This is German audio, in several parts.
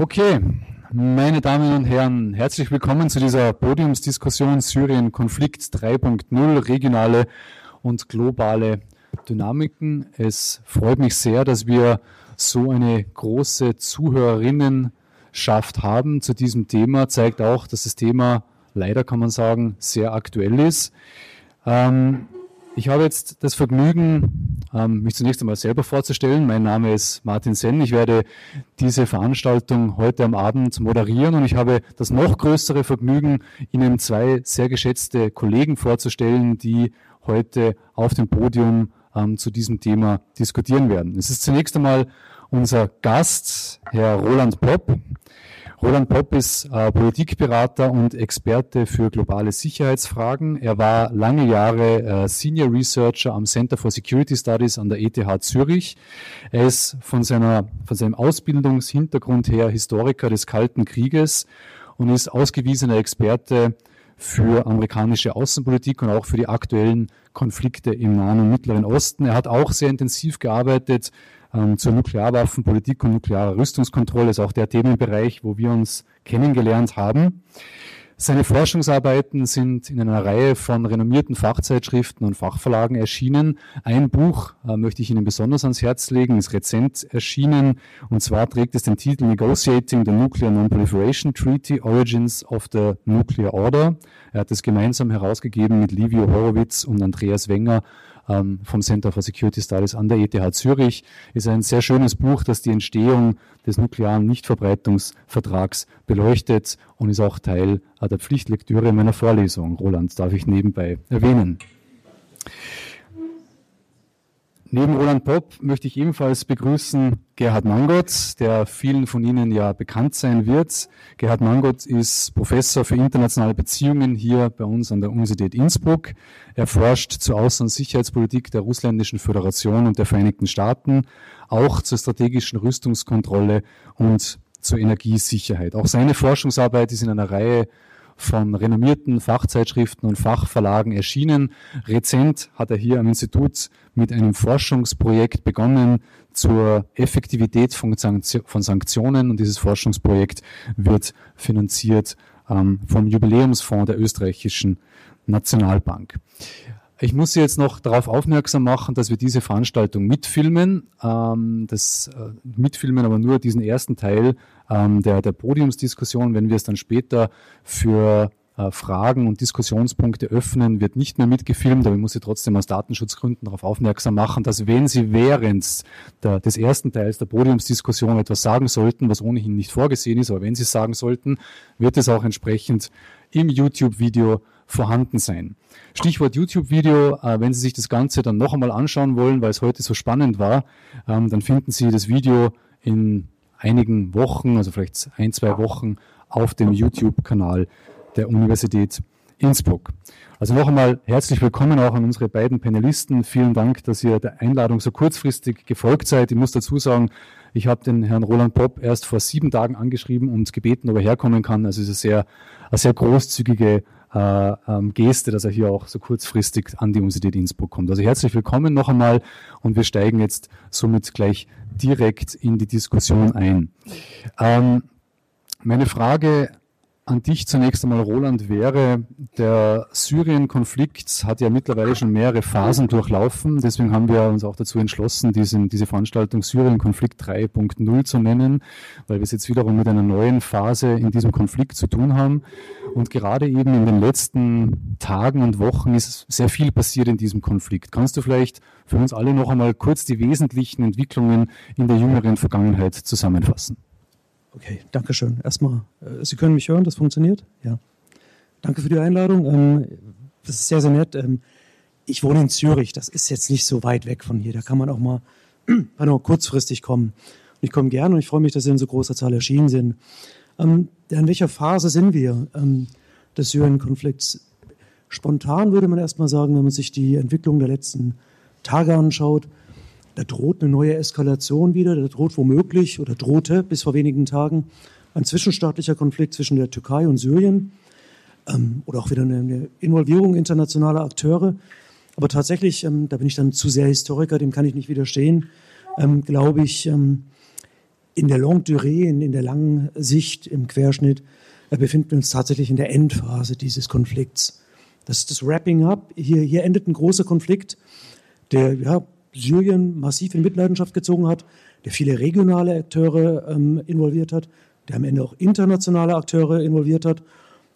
Okay, meine Damen und Herren, herzlich willkommen zu dieser Podiumsdiskussion Syrien Konflikt 3.0, regionale und globale Dynamiken. Es freut mich sehr, dass wir so eine große Zuhörerinnenschaft haben zu diesem Thema. Zeigt auch, dass das Thema leider, kann man sagen, sehr aktuell ist. Ähm, ich habe jetzt das Vergnügen, ähm, mich zunächst einmal selber vorzustellen. Mein Name ist Martin Senn. Ich werde diese Veranstaltung heute am Abend moderieren und ich habe das noch größere Vergnügen, Ihnen zwei sehr geschätzte Kollegen vorzustellen, die heute auf dem Podium ähm, zu diesem Thema diskutieren werden. Es ist zunächst einmal unser Gast, Herr Roland Popp. Roland Popp ist äh, Politikberater und Experte für globale Sicherheitsfragen. Er war lange Jahre äh, Senior Researcher am Center for Security Studies an der ETH Zürich. Er ist von, seiner, von seinem Ausbildungshintergrund her Historiker des Kalten Krieges und ist ausgewiesener Experte für amerikanische Außenpolitik und auch für die aktuellen Konflikte im Nahen und Mittleren Osten. Er hat auch sehr intensiv gearbeitet ähm, zur Nuklearwaffenpolitik und nuklearer Rüstungskontrolle, ist auch der Themenbereich, wo wir uns kennengelernt haben. Seine Forschungsarbeiten sind in einer Reihe von renommierten Fachzeitschriften und Fachverlagen erschienen. Ein Buch äh, möchte ich Ihnen besonders ans Herz legen, ist rezent erschienen und zwar trägt es den Titel Negotiating the Nuclear Non-Proliferation Treaty, Origins of the Nuclear Order. Er hat es gemeinsam herausgegeben mit Livio Horowitz und Andreas Wenger vom Center for Security Studies an der ETH Zürich. Ist ein sehr schönes Buch, das die Entstehung des nuklearen Nichtverbreitungsvertrags beleuchtet und ist auch Teil äh, der Pflichtlektüre meiner Vorlesung. Roland darf ich nebenbei erwähnen. Neben Roland Popp möchte ich ebenfalls begrüßen Gerhard Mangott, der vielen von Ihnen ja bekannt sein wird. Gerhard Mangott ist Professor für internationale Beziehungen hier bei uns an der Universität Innsbruck. Er forscht zur Außen- und Sicherheitspolitik der Russländischen Föderation und der Vereinigten Staaten, auch zur strategischen Rüstungskontrolle und zur Energiesicherheit. Auch seine Forschungsarbeit ist in einer Reihe von renommierten Fachzeitschriften und Fachverlagen erschienen. Rezent hat er hier am Institut mit einem Forschungsprojekt begonnen zur Effektivität von, Sanktionen und dieses Forschungsprojekt wird finanziert ähm, vom Jubiläumsfonds der österreichischen Nationalbank. Ich muss Sie jetzt noch darauf aufmerksam machen, dass wir diese Veranstaltung mitfilmen. Ähm, das äh, mitfilmen aber nur diesen ersten Teil ähm, der, der Podiumsdiskussion. Wenn wir es dann später für äh, Fragen und Diskussionspunkte öffnen, wird nicht mehr mitgefilmt, aber ich muss Sie trotzdem aus Datenschutzgründen darauf aufmerksam machen, dass wenn Sie während der, des ersten Teils der Podiumsdiskussion etwas sagen sollten, was ohnehin nicht vorgesehen ist, aber wenn Sie es sagen sollten, wird es auch entsprechend im YouTube-Video vorhanden sein. Stichwort YouTube-Video, äh, wenn Sie sich das Ganze dann noch einmal anschauen wollen, weil es heute so spannend war, ähm, dann finden Sie das Video in einigen Wochen, also vielleicht ein, zwei Wochen auf dem YouTube-Kanal der Universität Innsbruck. Also noch einmal herzlich willkommen auch an unsere beiden Panelisten. Vielen Dank, dass ihr der Einladung so kurzfristig gefolgt seid. Ich muss dazu sagen, ich habe den Herrn Roland Popp erst vor sieben Tagen angeschrieben und gebeten, ob er herkommen kann. Also es ist eine sehr, eine sehr großzügige äh, ähm, Geste, dass er hier auch so kurzfristig an die Universität Innsbruck kommt. Also herzlich willkommen noch einmal und wir steigen jetzt somit gleich direkt in die Diskussion ein. Ähm, meine Frage an dich zunächst einmal, Roland, wäre, der Syrien-Konflikt hat ja mittlerweile schon mehrere Phasen durchlaufen. Deswegen haben wir uns auch dazu entschlossen, diesen, diese Veranstaltung Syrien-Konflikt 3.0 zu nennen, weil wir es jetzt wiederum mit einer neuen Phase in diesem Konflikt zu tun haben. Und gerade eben in den letzten Tagen und Wochen ist sehr viel passiert in diesem Konflikt. Kannst du vielleicht für uns alle noch einmal kurz die wesentlichen Entwicklungen in der jüngeren Vergangenheit zusammenfassen? Okay, danke schön. Erstmal, äh, Sie können mich hören, das funktioniert? Ja. Danke für die Einladung. Ähm, das ist sehr, sehr nett. Ähm, ich wohne in Zürich, das ist jetzt nicht so weit weg von hier. Da kann man auch mal, mal kurzfristig kommen. Ich komme gerne und ich freue mich, dass Sie in so großer Zahl erschienen sind. Ähm, in welcher Phase sind wir des Syrien-Konflikts? Spontan würde man erstmal sagen, wenn man sich die Entwicklung der letzten Tage anschaut, da droht eine neue Eskalation wieder, da droht womöglich oder drohte bis vor wenigen Tagen ein zwischenstaatlicher Konflikt zwischen der Türkei und Syrien ähm, oder auch wieder eine Involvierung internationaler Akteure. Aber tatsächlich, ähm, da bin ich dann zu sehr Historiker, dem kann ich nicht widerstehen, ähm, glaube ich, ähm, in der Longue Durée, in, in der langen Sicht, im Querschnitt, äh, befinden wir uns tatsächlich in der Endphase dieses Konflikts. Das ist das Wrapping Up. Hier, hier endet ein großer Konflikt, der ja, Syrien massiv in Mitleidenschaft gezogen hat, der viele regionale Akteure ähm, involviert hat, der am Ende auch internationale Akteure involviert hat,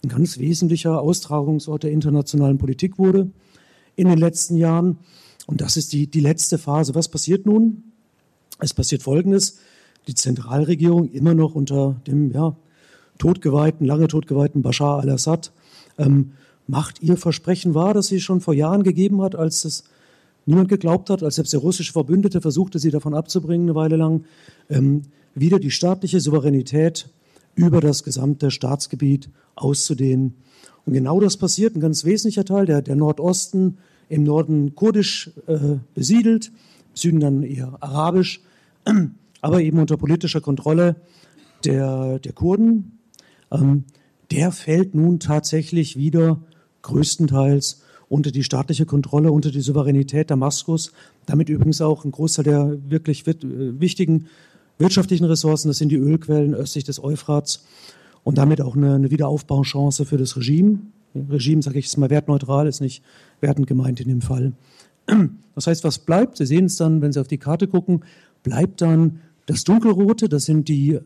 ein ganz wesentlicher Austragungsort der internationalen Politik wurde in den letzten Jahren. Und das ist die, die letzte Phase. Was passiert nun? Es passiert Folgendes. Die Zentralregierung immer noch unter dem ja, totgeweihten, lange totgeweihten Bashar al-Assad ähm, macht ihr Versprechen wahr, das sie schon vor Jahren gegeben hat, als es niemand geglaubt hat, als selbst der russische Verbündete versuchte, sie davon abzubringen, eine Weile lang, ähm, wieder die staatliche Souveränität über das gesamte Staatsgebiet auszudehnen. Und genau das passiert, ein ganz wesentlicher Teil, der, der Nordosten im Norden kurdisch äh, besiedelt, im Süden dann eher arabisch, aber eben unter politischer Kontrolle der, der Kurden. Ähm, der fällt nun tatsächlich wieder größtenteils unter die staatliche Kontrolle, unter die Souveränität Damaskus, damit übrigens auch ein Großteil der wirklich äh, wichtigen wirtschaftlichen Ressourcen, das sind die Ölquellen östlich des Euphrats und damit auch eine, eine Wiederaufbauchance für das Regime. Regime, sage ich, ist mal wertneutral, ist nicht wertend gemeint in dem Fall. Das heißt, was bleibt? Sie sehen es dann, wenn Sie auf die Karte gucken, bleibt dann das Dunkelrote, das sind die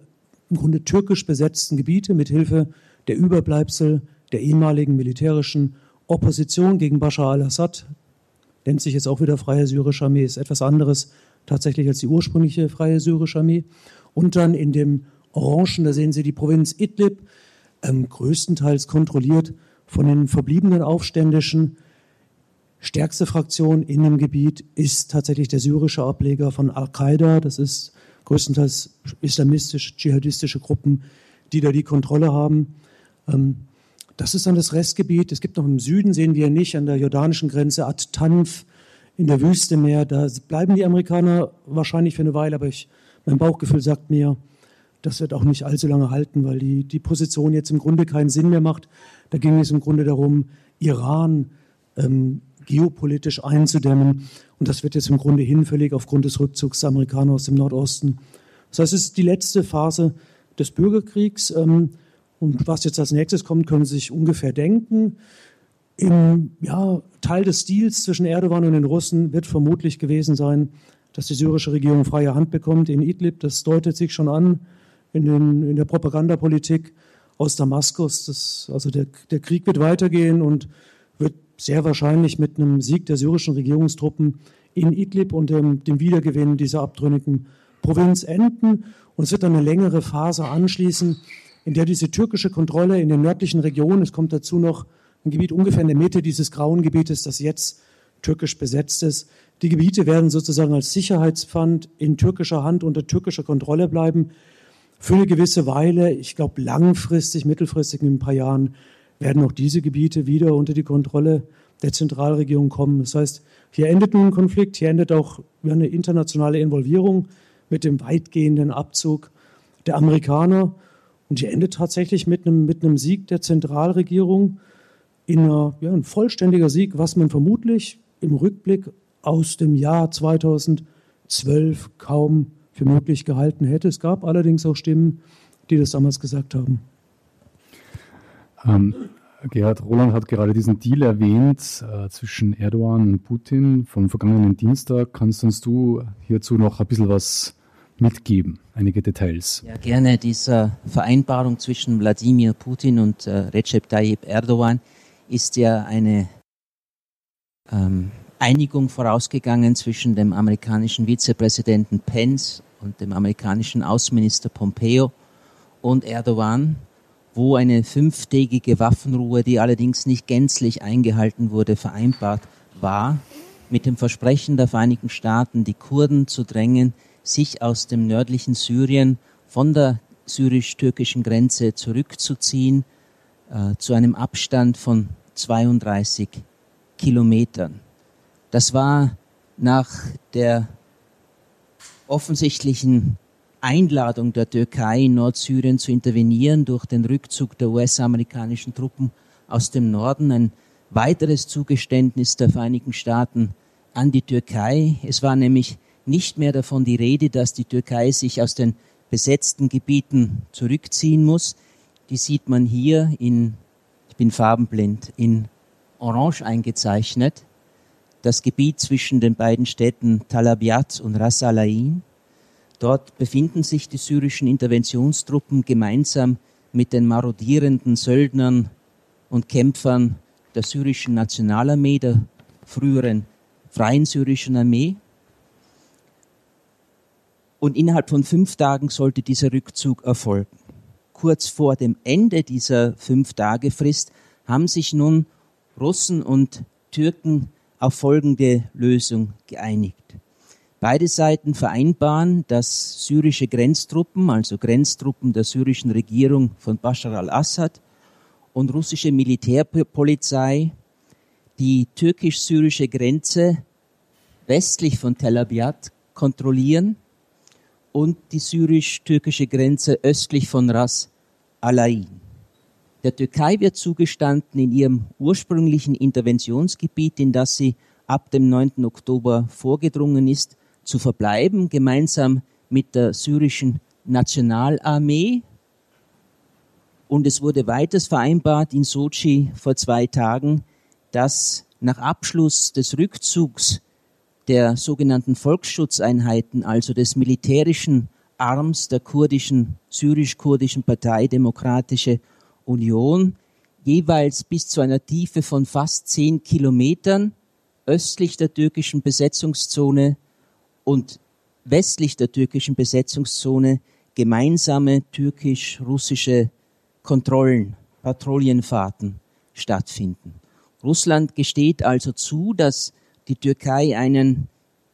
im Grunde türkisch besetzten Gebiete mit Hilfe der Überbleibsel der ehemaligen militärischen Opposition gegen Bashar al-Assad. Nennt sich jetzt auch wieder Freie Syrische Armee, ist etwas anderes tatsächlich als die ursprüngliche Freie Syrische Armee. Und dann in dem Orangen, da sehen Sie die Provinz Idlib, ähm, größtenteils kontrolliert von den verbliebenen Aufständischen. Stärkste Fraktion in dem Gebiet ist tatsächlich der syrische Ableger von Al-Qaida. Das ist größtenteils islamistisch-dschihadistische Gruppen, die da die Kontrolle haben. Ähm, das ist dann das Restgebiet. Es gibt noch im Süden, sehen wir nicht, an der jordanischen Grenze At-Tanf, in der Wüste mehr. Da bleiben die Amerikaner wahrscheinlich für eine Weile, aber ich, mein Bauchgefühl sagt mir, das wird auch nicht allzu lange halten, weil die, die Position jetzt im Grunde keinen Sinn mehr macht. Da ging es im Grunde darum, Iran ähm, geopolitisch einzudämmen. Und das wird jetzt im Grunde hinfällig aufgrund des Rückzugs der Amerikaner aus dem Nordosten. Das heißt, es ist die letzte Phase des Bürgerkriegs. Ähm, und was jetzt als nächstes kommt, können Sie sich ungefähr denken. Im ja, Teil des Stils zwischen Erdogan und den Russen wird vermutlich gewesen sein, dass die syrische Regierung freie Hand bekommt in Idlib. Das deutet sich schon an in, den, in der Propagandapolitik aus Damaskus. Das, also der, der Krieg wird weitergehen und wird sehr wahrscheinlich mit einem Sieg der syrischen Regierungstruppen in Idlib und dem, dem Wiedergewinn dieser abtrünnigen Provinz enden. Und es wird dann eine längere Phase anschließen, in der diese türkische Kontrolle in den nördlichen Regionen, es kommt dazu noch ein Gebiet ungefähr in der Mitte dieses grauen Gebietes, das jetzt türkisch besetzt ist. Die Gebiete werden sozusagen als Sicherheitspfand in türkischer Hand unter türkischer Kontrolle bleiben für eine gewisse Weile, ich glaube langfristig, mittelfristig in ein paar Jahren, werden auch diese Gebiete wieder unter die Kontrolle der Zentralregierung kommen. Das heißt, hier endet nun ein Konflikt, hier endet auch eine internationale Involvierung mit dem weitgehenden Abzug der Amerikaner und hier endet tatsächlich mit einem, mit einem Sieg der Zentralregierung in einer, ja, ein vollständiger Sieg, was man vermutlich im Rückblick aus dem Jahr 2012 kaum für möglich gehalten hätte. Es gab allerdings auch Stimmen, die das damals gesagt haben. Ähm, Gerhard Roland hat gerade diesen Deal erwähnt äh, zwischen Erdogan und Putin vom vergangenen Dienstag. Kannst uns du hierzu noch ein bisschen was mitgeben, einige Details? Ja, gerne. Diese Vereinbarung zwischen Wladimir Putin und äh, Recep Tayyip Erdogan ist ja eine ähm, Einigung vorausgegangen zwischen dem amerikanischen Vizepräsidenten Pence und dem amerikanischen Außenminister Pompeo und Erdogan, wo eine fünftägige Waffenruhe, die allerdings nicht gänzlich eingehalten wurde, vereinbart war, mit dem Versprechen der Vereinigten Staaten, die Kurden zu drängen, sich aus dem nördlichen Syrien von der syrisch-türkischen Grenze zurückzuziehen, äh, zu einem Abstand von 32 Kilometern. Das war nach der offensichtlichen Einladung der Türkei in Nordsyrien zu intervenieren durch den Rückzug der US-amerikanischen Truppen aus dem Norden ein weiteres Zugeständnis der Vereinigten Staaten an die Türkei. Es war nämlich nicht mehr davon die Rede, dass die Türkei sich aus den besetzten Gebieten zurückziehen muss. Die sieht man hier in, ich bin farbenblind, in Orange eingezeichnet. Das Gebiet zwischen den beiden Städten Talabiat und Ras Al Ain. Dort befinden sich die syrischen Interventionstruppen gemeinsam mit den marodierenden Söldnern und Kämpfern der syrischen Nationalarmee, der früheren Freien Syrischen Armee. Und innerhalb von fünf Tagen sollte dieser Rückzug erfolgen. Kurz vor dem Ende dieser fünf Tage Frist haben sich nun Russen und Türken auf folgende Lösung geeinigt. Beide Seiten vereinbaren, dass syrische Grenztruppen, also Grenztruppen der syrischen Regierung von Bashar al-Assad und russische Militärpolizei die türkisch-syrische Grenze westlich von Tel Abyad kontrollieren und die syrisch-türkische Grenze östlich von Ras Al Ain. Der Türkei wird zugestanden, in ihrem ursprünglichen Interventionsgebiet, in das sie ab dem 9. Oktober vorgedrungen ist, zu verbleiben, gemeinsam mit der syrischen Nationalarmee. Und es wurde weiters vereinbart in Sochi vor zwei Tagen, dass nach Abschluss des Rückzugs der sogenannten Volksschutzeinheiten, also des militärischen Arms der kurdischen, syrisch-kurdischen Partei Demokratische Union, jeweils bis zu einer Tiefe von fast zehn Kilometern östlich der türkischen Besetzungszone und westlich der türkischen Besetzungszone gemeinsame türkisch-russische Kontrollen, Patrouillenfahrten stattfinden. Russland gesteht also zu, dass die Türkei einen,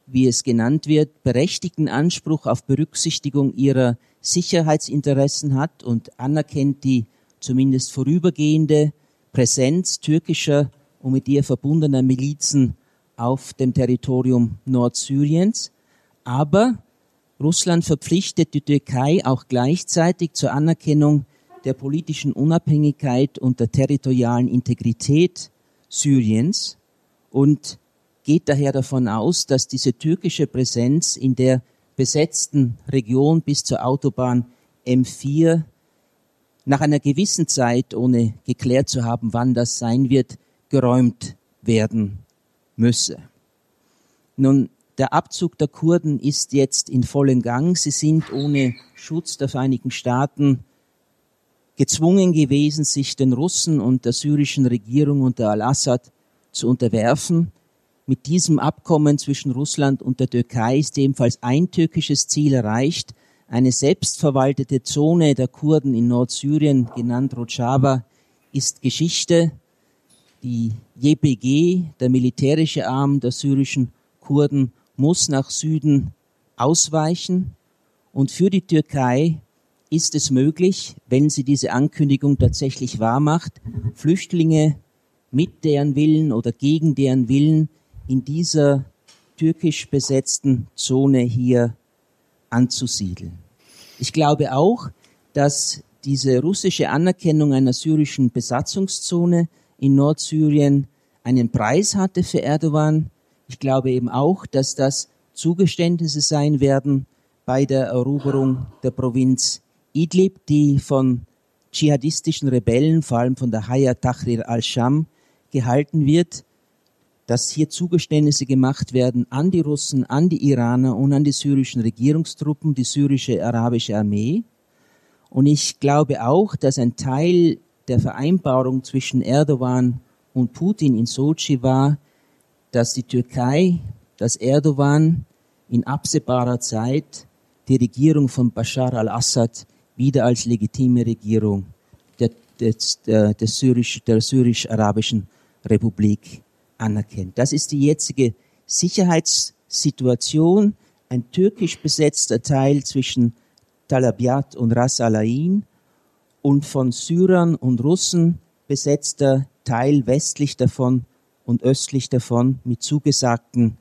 wie es genannt wird, berechtigten Anspruch auf Berücksichtigung ihrer Sicherheitsinteressen hat und anerkennt die zumindest vorübergehende Präsenz türkischer und mit ihr verbundener Milizen auf dem Territorium Nordsyriens. Aber Russland verpflichtet die Türkei auch gleichzeitig zur Anerkennung der politischen Unabhängigkeit und der territorialen Integrität Syriens und geht daher davon aus, dass diese türkische Präsenz in der besetzten Region bis zur Autobahn M4 nach einer gewissen Zeit, ohne geklärt zu haben, wann das sein wird, geräumt werden müsse. Nun, der Abzug der Kurden ist jetzt in vollem Gang. Sie sind ohne Schutz der Vereinigten Staaten gezwungen gewesen, sich den Russen und der syrischen Regierung unter Al-Assad zu unterwerfen. Mit diesem Abkommen zwischen Russland und der Türkei ist ebenfalls ein türkisches Ziel erreicht. Eine selbstverwaltete Zone der Kurden in Nordsyrien, genannt Rojava, ist Geschichte. Die JPG, der militärische Arm der syrischen Kurden, muss nach Süden ausweichen. Und für die Türkei ist es möglich, wenn sie diese Ankündigung tatsächlich wahrmacht, Flüchtlinge mit deren Willen oder gegen deren Willen in dieser türkisch besetzten Zone hier anzusiedeln. Ich glaube auch, dass diese russische Anerkennung einer syrischen Besatzungszone in Nordsyrien einen Preis hatte für Erdogan. Ich glaube eben auch, dass das Zugeständnisse sein werden bei der Eroberung der Provinz Idlib, die von dschihadistischen Rebellen, vor allem von der Hayat Tahrir al-Sham, gehalten wird dass hier Zugeständnisse gemacht werden an die Russen, an die Iraner und an die syrischen Regierungstruppen, die syrische arabische Armee. Und ich glaube auch, dass ein Teil der Vereinbarung zwischen Erdogan und Putin in Sochi war, dass die Türkei, dass Erdogan in absehbarer Zeit die Regierung von Bashar al-Assad wieder als legitime Regierung der, der, der, syrisch, der syrisch-arabischen Republik anerkennt. Das ist die jetzige Sicherheitssituation. Ein türkisch besetzter Teil zwischen Talabiat und Ras Al Ain und von Syrern und Russen besetzter Teil westlich davon und östlich davon mit zugesagten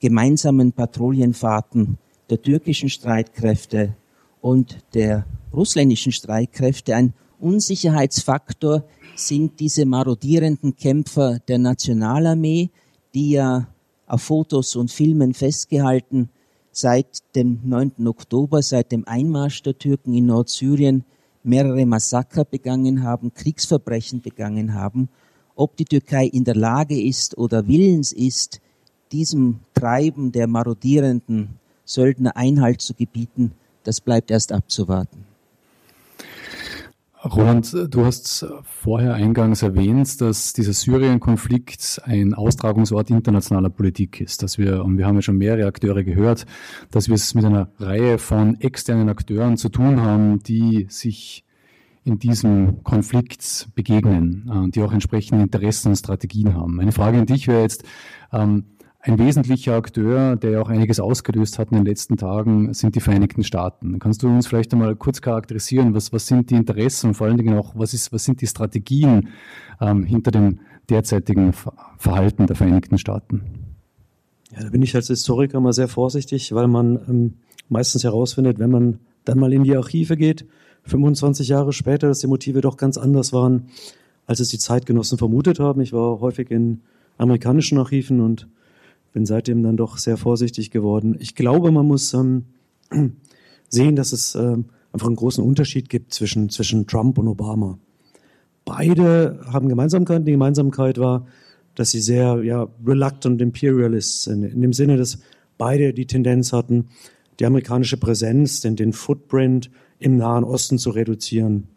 gemeinsamen Patrouillenfahrten der türkischen Streitkräfte und der russländischen Streitkräfte ein Unsicherheitsfaktor, sind diese marodierenden Kämpfer der Nationalarmee, die ja auf Fotos und Filmen festgehalten seit dem 9. Oktober, seit dem Einmarsch der Türken in Nordsyrien mehrere Massaker begangen haben, Kriegsverbrechen begangen haben, ob die Türkei in der Lage ist oder willens ist, diesem Treiben der marodierenden Söldner Einhalt zu gebieten, das bleibt erst abzuwarten. Roland, du hast vorher eingangs erwähnt, dass dieser Syrien-Konflikt ein Austragungsort internationaler Politik ist, dass wir, und wir haben ja schon mehrere Akteure gehört, dass wir es mit einer Reihe von externen Akteuren zu tun haben, die sich in diesem Konflikt begegnen, äh, die auch entsprechende Interessen und Strategien haben. Meine Frage an dich wäre jetzt, ähm, ein wesentlicher Akteur, der ja auch einiges ausgelöst hat in den letzten Tagen, sind die Vereinigten Staaten. Kannst du uns vielleicht einmal kurz charakterisieren, was, was sind die Interessen und vor allen Dingen auch, was, ist, was sind die Strategien ähm, hinter dem derzeitigen Verhalten der Vereinigten Staaten? Ja, da bin ich als Historiker mal sehr vorsichtig, weil man ähm, meistens herausfindet, wenn man dann mal in die Archive geht, 25 Jahre später, dass die Motive doch ganz anders waren, als es die Zeitgenossen vermutet haben. Ich war häufig in amerikanischen Archiven und bin seitdem dann doch sehr vorsichtig geworden. Ich glaube, man muss ähm, sehen, dass es ähm, einfach einen großen Unterschied gibt zwischen, zwischen Trump und Obama. Beide haben Gemeinsamkeiten. Die Gemeinsamkeit war, dass sie sehr ja, reluctant Imperialists sind, in dem Sinne, dass beide die Tendenz hatten, die amerikanische Präsenz, den, den Footprint im Nahen Osten zu reduzieren.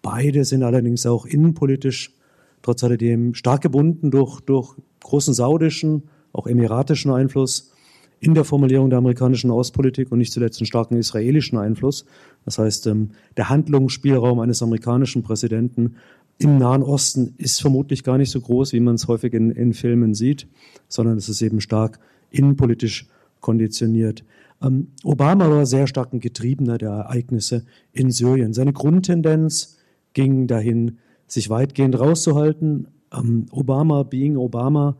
Beide sind allerdings auch innenpolitisch trotz alledem stark gebunden durch, durch großen saudischen auch emiratischen Einfluss in der Formulierung der amerikanischen Außenpolitik und nicht zuletzt einen starken israelischen Einfluss. Das heißt, ähm, der Handlungsspielraum eines amerikanischen Präsidenten im Nahen Osten ist vermutlich gar nicht so groß, wie man es häufig in, in Filmen sieht, sondern es ist eben stark innenpolitisch konditioniert. Ähm, Obama war sehr stark ein Getriebener der Ereignisse in Syrien. Seine Grundtendenz ging dahin, sich weitgehend rauszuhalten. Ähm, Obama, being Obama,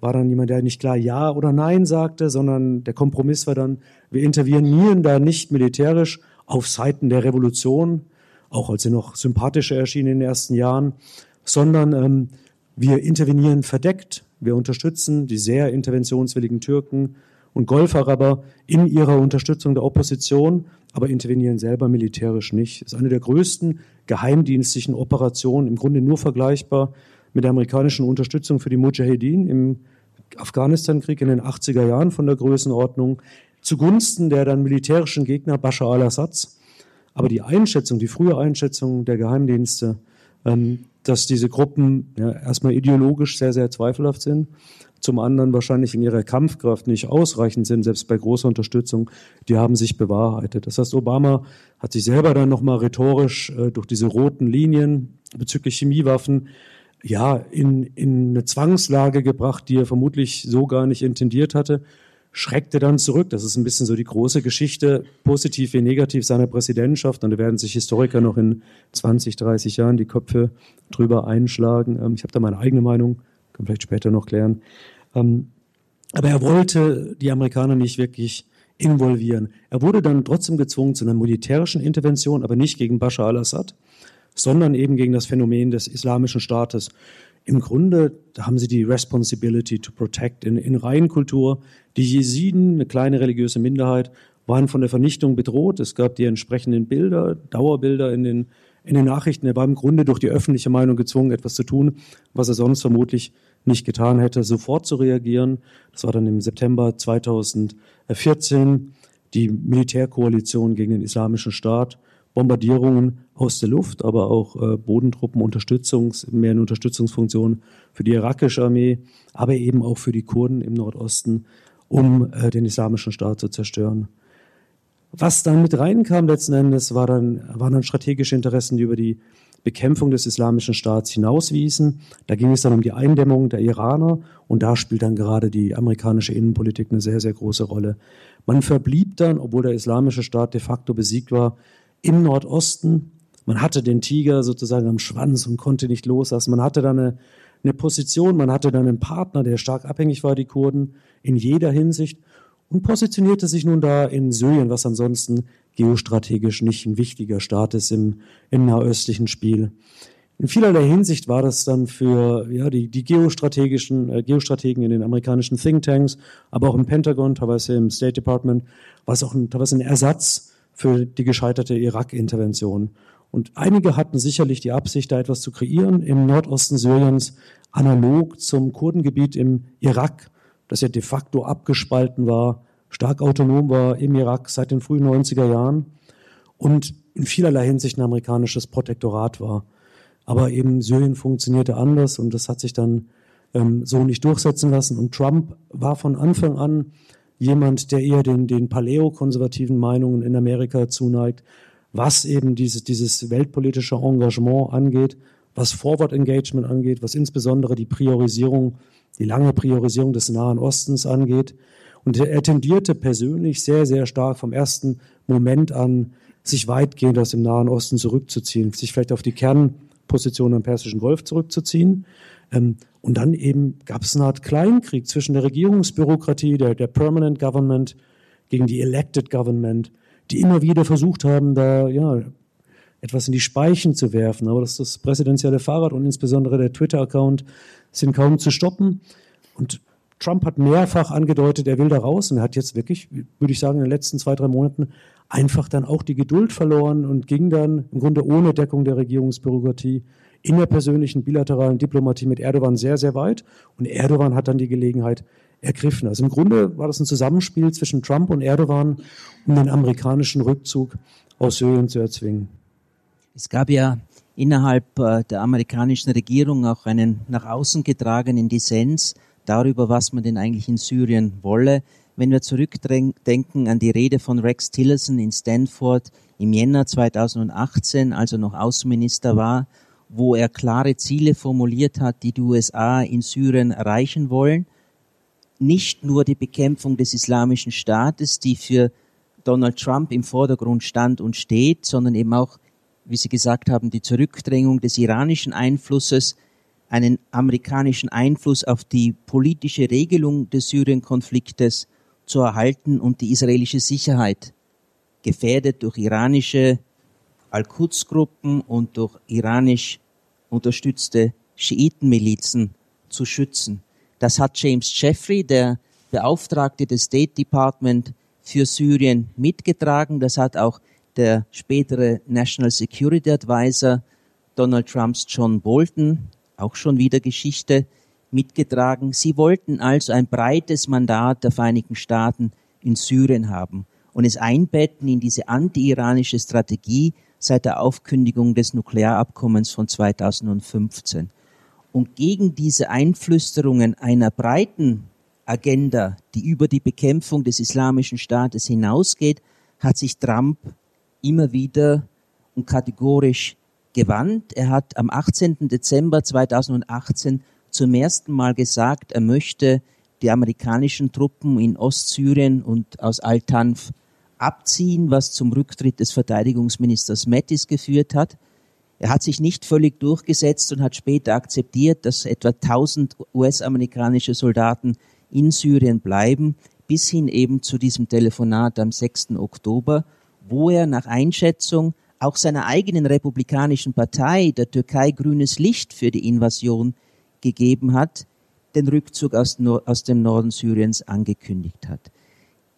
war dann jemand, der nicht klar Ja oder Nein sagte, sondern der Kompromiss war dann, wir intervenieren da nicht militärisch auf Seiten der Revolution, auch als sie noch sympathischer erschienen in den ersten Jahren, sondern ähm, wir intervenieren verdeckt, wir unterstützen die sehr interventionswilligen Türken und Golfaraber in ihrer Unterstützung der Opposition, aber intervenieren selber militärisch nicht. Das ist eine der größten geheimdienstlichen Operationen, im Grunde nur vergleichbar mit der amerikanischen Unterstützung für die Mujahedin im Afghanistan-Krieg in den 80er Jahren von der Größenordnung zugunsten der dann militärischen Gegner Bashar al-Assads. Aber die Einschätzung, die frühe Einschätzung der Geheimdienste, ähm, dass diese Gruppen ja, erstmal ideologisch sehr, sehr zweifelhaft sind, zum anderen wahrscheinlich in ihrer Kampfkraft nicht ausreichend sind, selbst bei großer Unterstützung, die haben sich bewahrheitet. Das heißt, Obama hat sich selber dann nochmal rhetorisch äh, durch diese roten Linien bezüglich Chemiewaffen ja, in, in eine Zwangslage gebracht, die er vermutlich so gar nicht intendiert hatte, schreckte dann zurück. Das ist ein bisschen so die große Geschichte, positiv wie negativ seiner Präsidentschaft. Und da werden sich Historiker noch in 20, 30 Jahren die Köpfe drüber einschlagen. Ähm, ich habe da meine eigene Meinung, kann vielleicht später noch klären. Ähm, aber er wollte die Amerikaner nicht wirklich involvieren. Er wurde dann trotzdem gezwungen zu einer militärischen Intervention, aber nicht gegen Bashar al-Assad, sondern eben gegen das Phänomen des islamischen Staates. Im Grunde haben sie die Responsibility to Protect. In, in Reihenkultur, die Jesiden, eine kleine religiöse Minderheit, waren von der Vernichtung bedroht. Es gab die entsprechenden Bilder, Dauerbilder in den, in den Nachrichten. Er war im Grunde durch die öffentliche Meinung gezwungen, etwas zu tun, was er sonst vermutlich nicht getan hätte, sofort zu reagieren. Das war dann im September 2014 die Militärkoalition gegen den Islamischen Staat. Bombardierungen aus der Luft, aber auch äh, Bodentruppen, Unterstützungs, mehr eine Unterstützungsfunktion für die irakische Armee, aber eben auch für die Kurden im Nordosten, um äh, den islamischen Staat zu zerstören. Was dann mit reinkam letzten Endes, war dann, waren dann strategische Interessen, die über die Bekämpfung des islamischen Staats hinauswiesen. Da ging es dann um die Eindämmung der Iraner und da spielt dann gerade die amerikanische Innenpolitik eine sehr, sehr große Rolle. Man verblieb dann, obwohl der islamische Staat de facto besiegt war, im Nordosten. Man hatte den Tiger sozusagen am Schwanz und konnte nicht loslassen. Man hatte da eine, eine Position, man hatte dann einen Partner, der stark abhängig war, die Kurden, in jeder Hinsicht und positionierte sich nun da in Syrien, was ansonsten geostrategisch nicht ein wichtiger Staat ist im, im nahöstlichen Spiel. In vielerlei Hinsicht war das dann für ja, die, die geostrategischen äh, Geostrategen in den amerikanischen Thinktanks, aber auch im Pentagon, teilweise im State Department, war es auch ein, teilweise ein Ersatz für die gescheiterte Irak-Intervention. Und einige hatten sicherlich die Absicht, da etwas zu kreieren im Nordosten Syriens, analog zum Kurdengebiet im Irak, das ja de facto abgespalten war, stark autonom war im Irak seit den frühen 90er Jahren und in vielerlei Hinsicht ein amerikanisches Protektorat war. Aber eben Syrien funktionierte anders und das hat sich dann ähm, so nicht durchsetzen lassen. Und Trump war von Anfang an jemand, der eher den, den paläokonservativen Meinungen in Amerika zuneigt, was eben dieses, dieses weltpolitische Engagement angeht, was Forward Engagement angeht, was insbesondere die Priorisierung, die lange Priorisierung des Nahen Ostens angeht. Und er tendierte persönlich sehr, sehr stark vom ersten Moment an, sich weitgehend aus dem Nahen Osten zurückzuziehen, sich vielleicht auf die Kern Position am Persischen Golf zurückzuziehen. Ähm, und dann eben gab es eine Art Kleinkrieg zwischen der Regierungsbürokratie, der, der Permanent Government gegen die Elected Government, die immer wieder versucht haben, da ja, etwas in die Speichen zu werfen. Aber das, das präsidentielle Fahrrad und insbesondere der Twitter-Account sind kaum zu stoppen. Und Trump hat mehrfach angedeutet, er will da raus und hat jetzt wirklich, würde ich sagen, in den letzten zwei, drei Monaten einfach dann auch die Geduld verloren und ging dann im Grunde ohne Deckung der Regierungsbürokratie in der persönlichen bilateralen Diplomatie mit Erdogan sehr, sehr weit. Und Erdogan hat dann die Gelegenheit ergriffen. Also im Grunde war das ein Zusammenspiel zwischen Trump und Erdogan, um den amerikanischen Rückzug aus Syrien zu erzwingen. Es gab ja innerhalb äh, der amerikanischen Regierung auch einen nach außen getragenen Dissens darüber, was man denn eigentlich in Syrien wolle. Wenn wir zurückdenken an die Rede von Rex Tillerson in Stanford im Jänner 2018, als er noch Außenminister war, wo er klare Ziele formuliert hat, die die USA in Syrien erreichen wollen. Nicht nur die Bekämpfung des islamischen Staates, die für Donald Trump im Vordergrund stand und steht, sondern eben auch, wie Sie gesagt haben, die Zurückdrängung des iranischen Einflusses, einen amerikanischen Einfluss auf die politische Regelung des Syrien-Konfliktes zu erhalten und die israelische Sicherheit gefährdet durch iranische Al-Quds-Gruppen und durch iranisch unterstützte Schiitenmilizen zu schützen. Das hat James Jeffrey, der Beauftragte des State Department für Syrien, mitgetragen. Das hat auch der spätere National Security Advisor Donald Trumps John Bolton, auch schon wieder Geschichte, mitgetragen. Sie wollten also ein breites Mandat der Vereinigten Staaten in Syrien haben und es einbetten in diese anti-iranische Strategie seit der Aufkündigung des Nuklearabkommens von 2015. Und gegen diese Einflüsterungen einer breiten Agenda, die über die Bekämpfung des islamischen Staates hinausgeht, hat sich Trump immer wieder und kategorisch gewandt. Er hat am 18. Dezember 2018 zum ersten Mal gesagt, er möchte die amerikanischen Truppen in Ostsyrien und aus Al-Tanf abziehen, was zum Rücktritt des Verteidigungsministers Mattis geführt hat. Er hat sich nicht völlig durchgesetzt und hat später akzeptiert, dass etwa 1000 US-amerikanische Soldaten in Syrien bleiben, bis hin eben zu diesem Telefonat am 6. Oktober, wo er nach Einschätzung auch seiner eigenen republikanischen Partei, der Türkei, grünes Licht für die Invasion gegeben hat, den Rückzug aus, dem Norden Syriens angekündigt hat.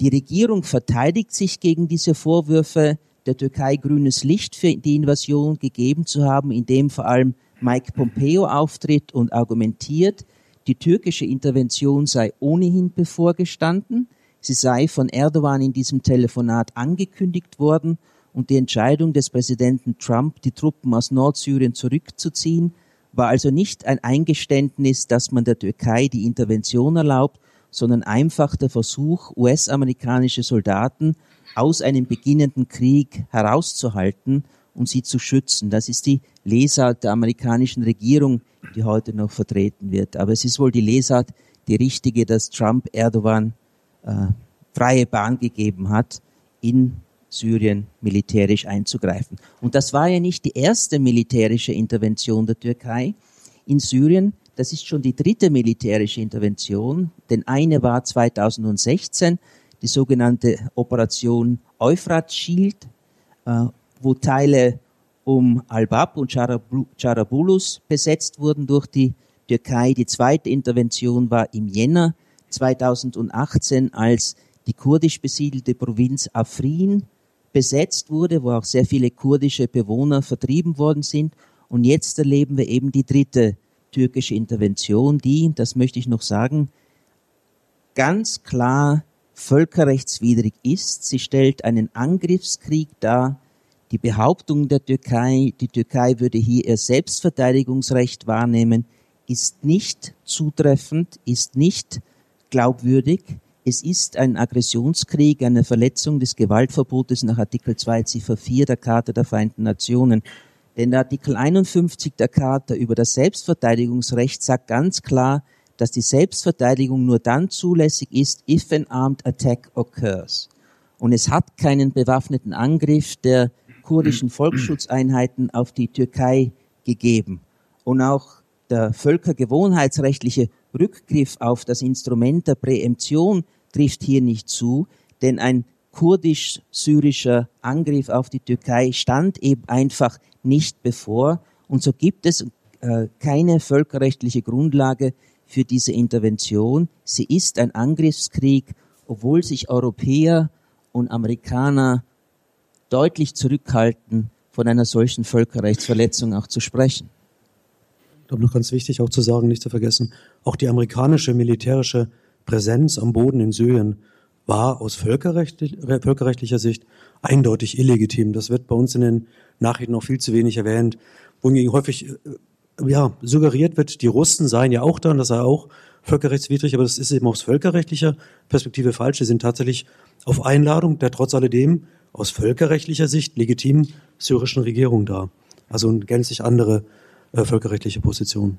Die Regierung verteidigt sich gegen diese Vorwürfe, der Türkei grünes Licht für die Invasion gegeben zu haben, indem vor allem Mike Pompeo auftritt und argumentiert, die türkische Intervention sei ohnehin bevorgestanden, sie sei von Erdogan in diesem Telefonat angekündigt worden und die Entscheidung des Präsidenten Trump, die Truppen aus Nordsyrien zurückzuziehen, war also nicht ein Eingeständnis, dass man der Türkei die Intervention erlaubt, sondern einfach der Versuch, US-amerikanische Soldaten aus einem beginnenden Krieg herauszuhalten und sie zu schützen. Das ist die Lesart der amerikanischen Regierung, die heute noch vertreten wird. Aber es ist wohl die Lesart, die richtige, dass Trump Erdogan äh, freie Bahn gegeben hat, in Syrien militärisch einzugreifen. Und das war ja nicht die erste militärische Intervention der Türkei in Syrien. Das ist schon die dritte militärische Intervention, denn eine war 2016, die sogenannte Operation Euphrat Shield, äh, wo Teile um Al-Bab und Charabulus besetzt wurden durch die Türkei. Die zweite Intervention war im Jänner 2018, als die kurdisch besiedelte Provinz Afrin besetzt wurde, wo auch sehr viele kurdische Bewohner vertrieben worden sind. Und jetzt erleben wir eben die dritte türkische Intervention, die, das möchte ich noch sagen, ganz klar völkerrechtswidrig ist. Sie stellt einen Angriffskrieg dar. Die Behauptung der Türkei, die Türkei würde hier ihr Selbstverteidigungsrecht wahrnehmen, ist nicht zutreffend, ist nicht glaubwürdig. Es ist ein Aggressionskrieg, eine Verletzung des Gewaltverbotes nach Artikel 2 Ziffer 4 der Charta der Vereinten Nationen. Denn der Artikel 51 der Charta über das Selbstverteidigungsrecht sagt ganz klar, dass die Selbstverteidigung nur dann zulässig ist, if an armed attack occurs. Und es hat keinen bewaffneten Angriff der kurdischen Volksschutzeinheiten auf die Türkei gegeben. Und auch der völkergewohnheitsrechtliche Rückgriff auf das Instrument der Präemption trifft hier nicht zu, denn ein kurdisch-syrischer Angriff auf die Türkei stand eben einfach nicht bevor. Und so gibt es äh, keine völkerrechtliche Grundlage für diese Intervention. Sie ist ein Angriffskrieg, obwohl sich Europäer und Amerikaner deutlich zurückhalten, von einer solchen Völkerrechtsverletzung auch zu sprechen. Ich glaube, noch ganz wichtig auch zu sagen, nicht zu vergessen, auch die amerikanische militärische Präsenz am Boden in Syrien war aus völkerrechtlich, völkerrechtlicher Sicht eindeutig illegitim. Das wird bei uns in den Nachrichten noch viel zu wenig erwähnt, wohingegen häufig äh, ja, suggeriert wird, die Russen seien ja auch da und das sei auch völkerrechtswidrig, aber das ist eben aus völkerrechtlicher Perspektive falsch. Sie sind tatsächlich auf Einladung der trotz alledem aus völkerrechtlicher Sicht legitimen syrischen Regierung da. Also eine gänzlich andere äh, völkerrechtliche Position.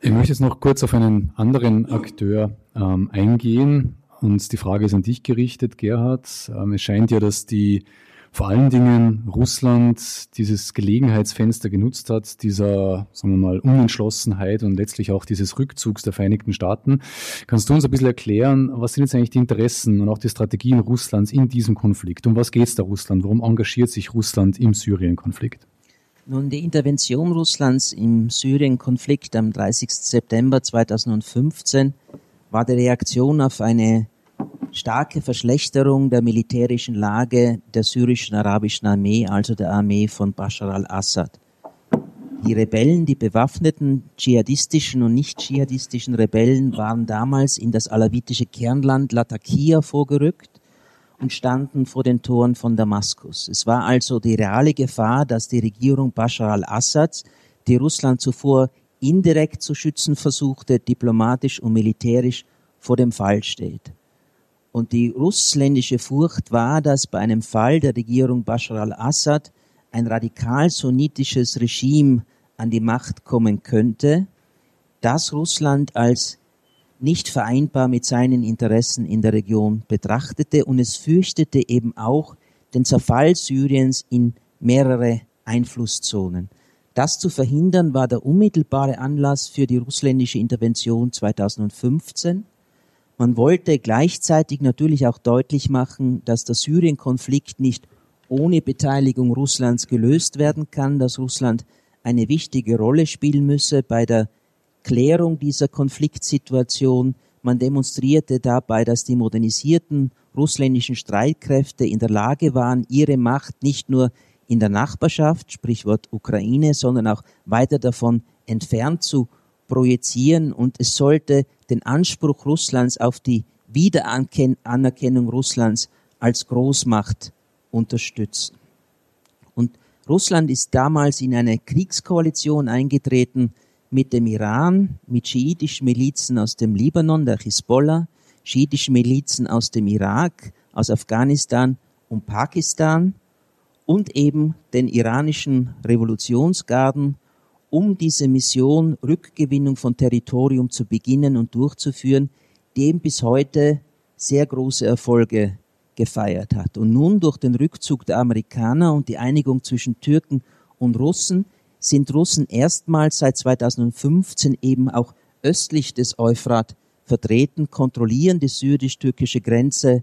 Ich möchte jetzt noch kurz auf einen anderen Akteur ähm, eingehen. Und die Frage ist an dich gerichtet, Gerhard. Ähm, es scheint ja, dass die vor allen Dingen Russland dieses Gelegenheitsfenster genutzt hat, dieser, sagen wir mal, Unentschlossenheit und letztlich auch dieses Rückzugs der Vereinigten Staaten. Kannst du uns ein bisschen erklären, was sind jetzt eigentlich die Interessen und auch die Strategien Russlands in diesem Konflikt? Um was geht es da Russland? Warum engagiert sich Russland im Syrien-Konflikt? Nun, die Intervention Russlands im Syrien-Konflikt am 30. September 2015 war die Reaktion auf eine starke Verschlechterung der militärischen Lage der syrischen arabischen Armee, also der Armee von Bashar al-Assad. Die Rebellen, die bewaffneten dschihadistischen und nicht dschihadistischen Rebellen waren damals in das alawitische Kernland Latakia vorgerückt und standen vor den Toren von Damaskus. Es war also die reale Gefahr, dass die Regierung Bashar al-Assads, die Russland zuvor indirekt zu schützen versuchte, diplomatisch und militärisch vor dem Fall steht. Und die russländische Furcht war, dass bei einem Fall der Regierung Bashar al-Assad ein radikal sunnitisches Regime an die Macht kommen könnte, das Russland als nicht vereinbar mit seinen Interessen in der Region betrachtete und es fürchtete eben auch den Zerfall Syriens in mehrere Einflusszonen. Das zu verhindern war der unmittelbare Anlass für die russländische Intervention 2015 man wollte gleichzeitig natürlich auch deutlich machen, dass der Syrien-Konflikt nicht ohne Beteiligung Russlands gelöst werden kann, dass Russland eine wichtige Rolle spielen müsse bei der Klärung dieser Konfliktsituation. Man demonstrierte dabei, dass die modernisierten russländischen Streitkräfte in der Lage waren, ihre Macht nicht nur in der Nachbarschaft, Sprichwort Ukraine, sondern auch weiter davon entfernt zu projizieren und es sollte den Anspruch Russlands auf die Wiederanerkennung Russlands als Großmacht unterstützen. Und Russland ist damals in eine Kriegskoalition eingetreten mit dem Iran, mit schiitischen Milizen aus dem Libanon, der Hisbollah, schiitischen Milizen aus dem Irak, aus Afghanistan und Pakistan und eben den iranischen Revolutionsgarden um diese Mission Rückgewinnung von Territorium zu beginnen und durchzuführen, dem bis heute sehr große Erfolge gefeiert hat. Und nun durch den Rückzug der Amerikaner und die Einigung zwischen Türken und Russen sind Russen erstmals seit 2015 eben auch östlich des Euphrat vertreten, kontrollieren die syrisch-türkische Grenze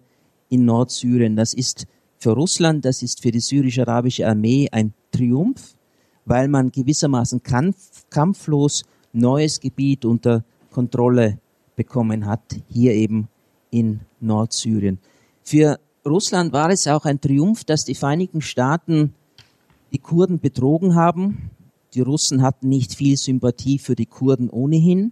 in Nordsyrien. Das ist für Russland, das ist für die syrisch-arabische Armee ein Triumph, weil man gewissermaßen kampf, kampflos neues Gebiet unter Kontrolle bekommen hat, hier eben in Nordsyrien. Für Russland war es auch ein Triumph, dass die Vereinigten Staaten die Kurden betrogen haben. Die Russen hatten nicht viel Sympathie für die Kurden ohnehin,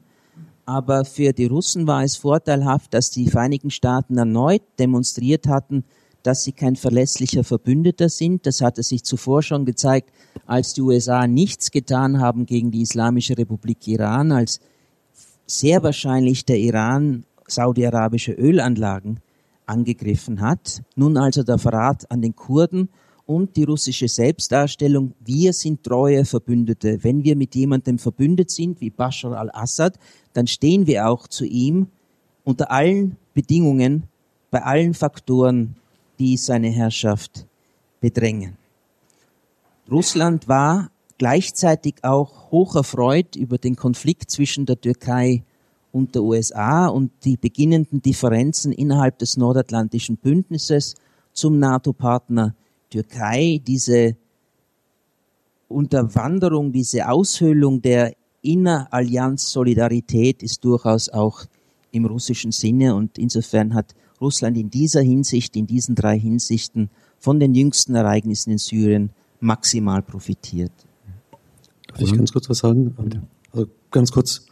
aber für die Russen war es vorteilhaft, dass die Vereinigten Staaten erneut demonstriert hatten, dass sie kein verlässlicher Verbündeter sind. Das hatte sich zuvor schon gezeigt, als die USA nichts getan haben gegen die Islamische Republik Iran, als sehr wahrscheinlich der Iran saudi-arabische Ölanlagen angegriffen hat. Nun also der Verrat an den Kurden und die russische Selbstdarstellung, wir sind treue Verbündete. Wenn wir mit jemandem verbündet sind, wie Bashar al-Assad, dann stehen wir auch zu ihm unter allen Bedingungen, bei allen Faktoren, die seine Herrschaft bedrängen. Russland war gleichzeitig auch hoch erfreut über den Konflikt zwischen der Türkei und der USA und die beginnenden Differenzen innerhalb des Nordatlantischen Bündnisses zum NATO-Partner Türkei, diese Unterwanderung, diese Aushöhlung der Innerallianz-Solidarität ist durchaus auch im russischen Sinne und insofern hat Russland in dieser Hinsicht, in diesen drei Hinsichten von den jüngsten Ereignissen in Syrien maximal profitiert. Darf ich ganz kurz was sagen? Also ganz kurz.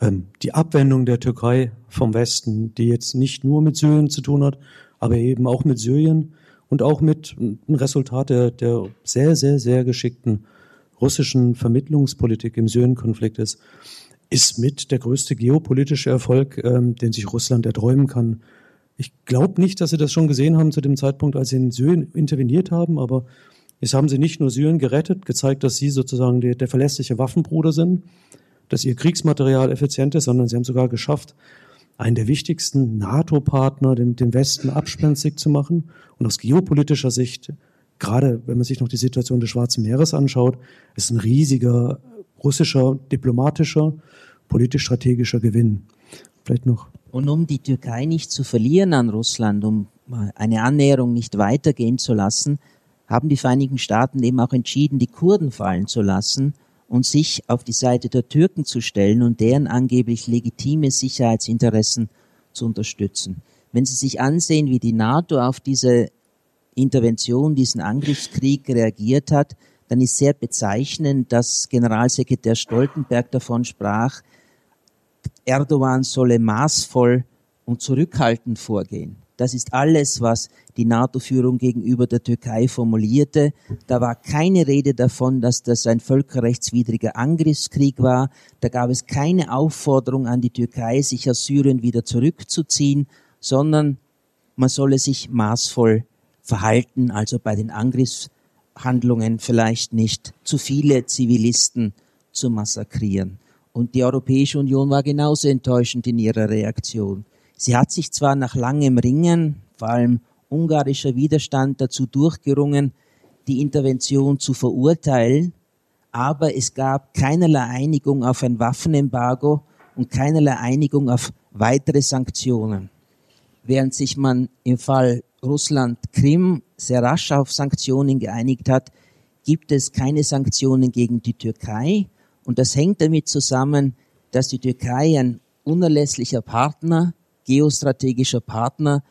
Ähm, die Abwendung der Türkei vom Westen, die jetzt nicht nur mit Syrien zu tun hat, aber eben auch mit Syrien und auch mit einem Resultat der, der sehr, sehr, sehr geschickten russischen Vermittlungspolitik im Syrien-Konflikt ist, ist mit der größte geopolitische Erfolg, ähm, den sich Russland erträumen kann. Ich glaube nicht, dass Sie das schon gesehen haben zu dem Zeitpunkt, als Sie in Syrien interveniert haben, aber jetzt haben Sie nicht nur Syrien gerettet, gezeigt, dass Sie sozusagen der, der verlässliche Waffenbruder sind, dass Ihr Kriegsmaterial effizient ist, sondern Sie haben sogar geschafft, einen der wichtigsten NATO-Partner, dem, dem Westen, abspenstig zu machen. Und aus geopolitischer Sicht, gerade wenn man sich noch die Situation des Schwarzen Meeres anschaut, ist ein riesiger russischer, diplomatischer, politisch-strategischer Gewinn. Vielleicht noch und um die Türkei nicht zu verlieren an Russland, um eine Annäherung nicht weitergehen zu lassen, haben die Vereinigten Staaten eben auch entschieden, die Kurden fallen zu lassen und sich auf die Seite der Türken zu stellen und deren angeblich legitime Sicherheitsinteressen zu unterstützen. Wenn Sie sich ansehen, wie die NATO auf diese Intervention, diesen Angriffskrieg reagiert hat, dann ist sehr bezeichnend, dass Generalsekretär Stoltenberg davon sprach, Erdogan solle maßvoll und zurückhaltend vorgehen. Das ist alles, was die NATO-Führung gegenüber der Türkei formulierte. Da war keine Rede davon, dass das ein völkerrechtswidriger Angriffskrieg war. Da gab es keine Aufforderung an die Türkei, sich aus Syrien wieder zurückzuziehen, sondern man solle sich maßvoll verhalten, also bei den Angriffshandlungen vielleicht nicht zu viele Zivilisten zu massakrieren. Und die Europäische Union war genauso enttäuschend in ihrer Reaktion. Sie hat sich zwar nach langem Ringen, vor allem ungarischer Widerstand, dazu durchgerungen, die Intervention zu verurteilen, aber es gab keinerlei Einigung auf ein Waffenembargo und keinerlei Einigung auf weitere Sanktionen. Während sich man im Fall Russland-Krim sehr rasch auf Sanktionen geeinigt hat, gibt es keine Sanktionen gegen die Türkei und das hängt damit zusammen, dass die Türkei ein unerlässlicher Partner, geostrategischer Partner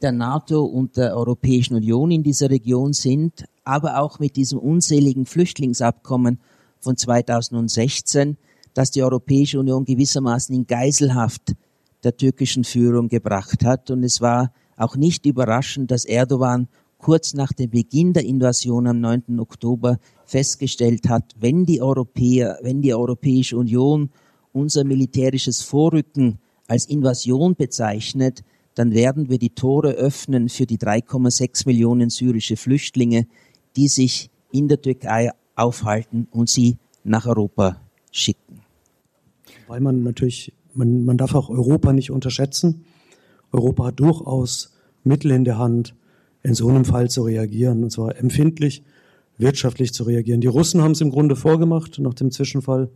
der NATO und der Europäischen Union in dieser Region sind, aber auch mit diesem unseligen Flüchtlingsabkommen von 2016, das die Europäische Union gewissermaßen in Geiselhaft der türkischen Führung gebracht hat. Und es war auch nicht überraschend, dass Erdogan kurz nach dem Beginn der Invasion am 9. Oktober festgestellt hat, wenn die Europäer, wenn die Europäische Union unser militärisches Vorrücken als Invasion bezeichnet, dann werden wir die Tore öffnen für die 3,6 Millionen syrische Flüchtlinge, die sich in der Türkei aufhalten und sie nach Europa schicken. Weil man natürlich, man, man darf auch Europa nicht unterschätzen. Europa hat durchaus Mittel in der Hand, in so einem Fall zu reagieren, und zwar empfindlich, wirtschaftlich zu reagieren. Die Russen haben es im Grunde vorgemacht, nach dem Zwischenfall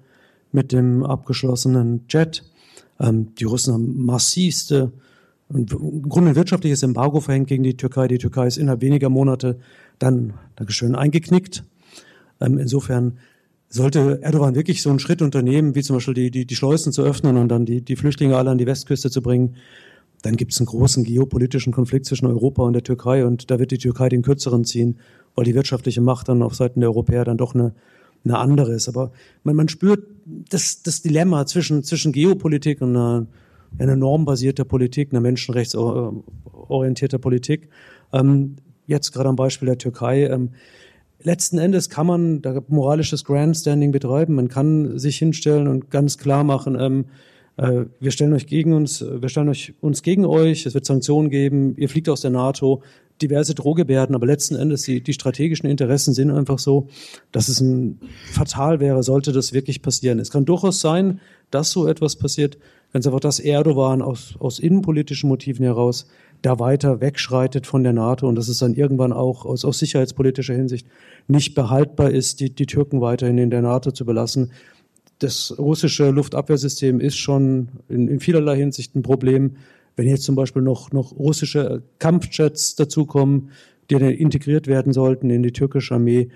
mit dem abgeschlossenen Jet. Ähm, die Russen haben massivste im Grunde ein wirtschaftliches Embargo verhängt gegen die Türkei. Die Türkei ist innerhalb weniger Monate dann, Dankeschön, eingeknickt. Ähm, insofern sollte Erdogan wirklich so einen Schritt unternehmen, wie zum Beispiel die, die, die Schleusen zu öffnen und dann die, die Flüchtlinge alle an die Westküste zu bringen, dann gibt es einen großen geopolitischen Konflikt zwischen Europa und der Türkei und da wird die Türkei den kürzeren ziehen, weil die wirtschaftliche Macht dann auf Seiten der Europäer dann doch eine, eine andere ist. Aber man, man spürt das, das Dilemma zwischen, zwischen Geopolitik und einer, einer normbasierter Politik, einer menschenrechtsorientierter Politik. Ähm, jetzt gerade am Beispiel der Türkei. Ähm, letzten Endes kann man da moralisches Grandstanding betreiben. Man kann sich hinstellen und ganz klar machen, ähm, äh, wir stellen euch gegen uns, wir stellen euch, uns gegen euch, es wird Sanktionen geben, ihr fliegt aus der NATO, diverse Drohgebärden, aber letzten Endes die, die strategischen Interessen sind einfach so, dass es ein fatal wäre, sollte das wirklich passieren. Es kann durchaus sein, dass so etwas passiert, ganz einfach, dass Erdogan aus, aus innenpolitischen Motiven heraus da weiter wegschreitet von der NATO und dass es dann irgendwann auch aus, aus sicherheitspolitischer Hinsicht nicht behaltbar ist, die, die Türken weiterhin in der NATO zu belassen das russische Luftabwehrsystem ist schon in, in vielerlei Hinsicht ein Problem. Wenn jetzt zum Beispiel noch, noch russische Kampfjets dazukommen, die dann integriert werden sollten in die türkische Armee,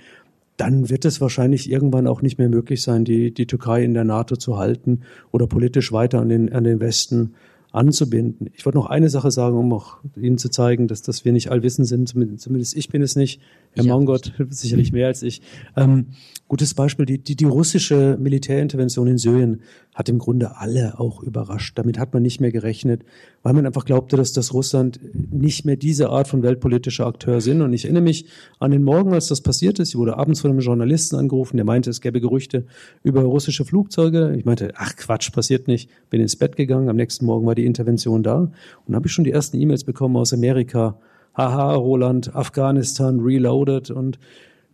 dann wird es wahrscheinlich irgendwann auch nicht mehr möglich sein, die, die Türkei in der NATO zu halten oder politisch weiter an den, an den Westen anzubinden. Ich wollte noch eine Sache sagen, um auch Ihnen zu zeigen, dass, dass wir nicht allwissend sind. Zumindest ich bin es nicht. Herr ja, Mongott sicherlich mehr als ich. Ähm, gutes Beispiel, die, die, die russische Militärintervention in Syrien hat im Grunde alle auch überrascht. Damit hat man nicht mehr gerechnet, weil man einfach glaubte, dass das Russland nicht mehr diese Art von weltpolitischer Akteur sind. Und ich erinnere mich an den Morgen, als das passiert ist. Ich wurde abends von einem Journalisten angerufen, der meinte, es gäbe Gerüchte über russische Flugzeuge. Ich meinte, ach Quatsch, passiert nicht. Bin ins Bett gegangen. Am nächsten Morgen war die Intervention da. Und habe ich schon die ersten E-Mails bekommen aus Amerika, haha, Roland, Afghanistan, Reloaded und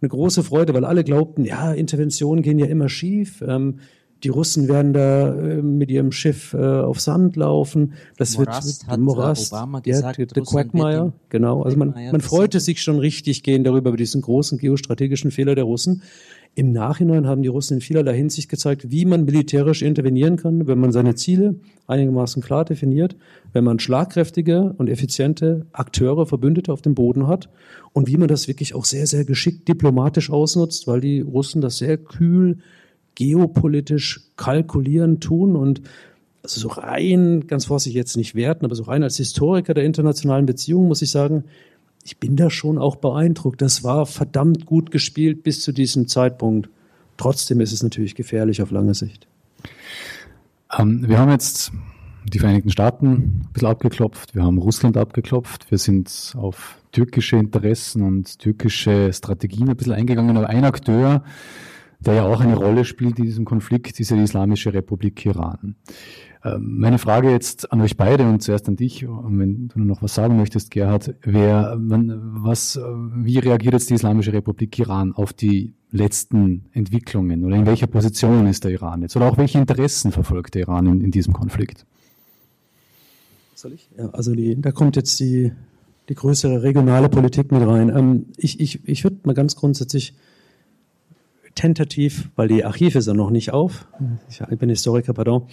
eine große Freude, weil alle glaubten, ja, Interventionen gehen ja immer schief. Ähm, die Russen werden da äh, mit ihrem Schiff äh, auf Sand laufen. Das Morast wird mit, hat Morast, Obama gesagt, ja, der Quagmire, genau. Also man, man freute sich schon richtig gehen darüber, über diesen großen geostrategischen Fehler der Russen. Im Nachhinein haben die Russen in vielerlei Hinsicht gezeigt, wie man militärisch intervenieren kann, wenn man seine Ziele einigermaßen klar definiert, wenn man schlagkräftige und effiziente Akteure, Verbündete auf dem Boden hat und wie man das wirklich auch sehr, sehr geschickt diplomatisch ausnutzt, weil die Russen das sehr kühl, geopolitisch kalkulierend tun und also so rein, ganz vorsichtig jetzt nicht werten, aber so rein als Historiker der internationalen Beziehungen muss ich sagen, ich bin da schon auch beeindruckt. Das war verdammt gut gespielt bis zu diesem Zeitpunkt. Trotzdem ist es natürlich gefährlich auf lange Sicht. Ähm, wir haben jetzt die Vereinigten Staaten ein bisschen abgeklopft, wir haben Russland abgeklopft, wir sind auf türkische Interessen und türkische Strategien ein bisschen eingegangen, aber ein Akteur, der ja auch eine Rolle spielt in diesem Konflikt, ist ja die Islamische Republik Iran. Ähm, meine Frage jetzt an euch beide und zuerst an dich, wenn du noch was sagen möchtest, Gerhard, wer, was, wie reagiert jetzt die Islamische Republik Iran auf die letzten Entwicklungen oder in welcher Position ist der Iran jetzt oder auch welche Interessen verfolgt der Iran in, in diesem Konflikt? Soll ich? Ja, also die, da kommt jetzt die, die größere regionale Politik mit rein. Ähm, ich ich, ich würde mal ganz grundsätzlich tentativ, weil die Archive sind noch nicht auf, ich bin Historiker, pardon,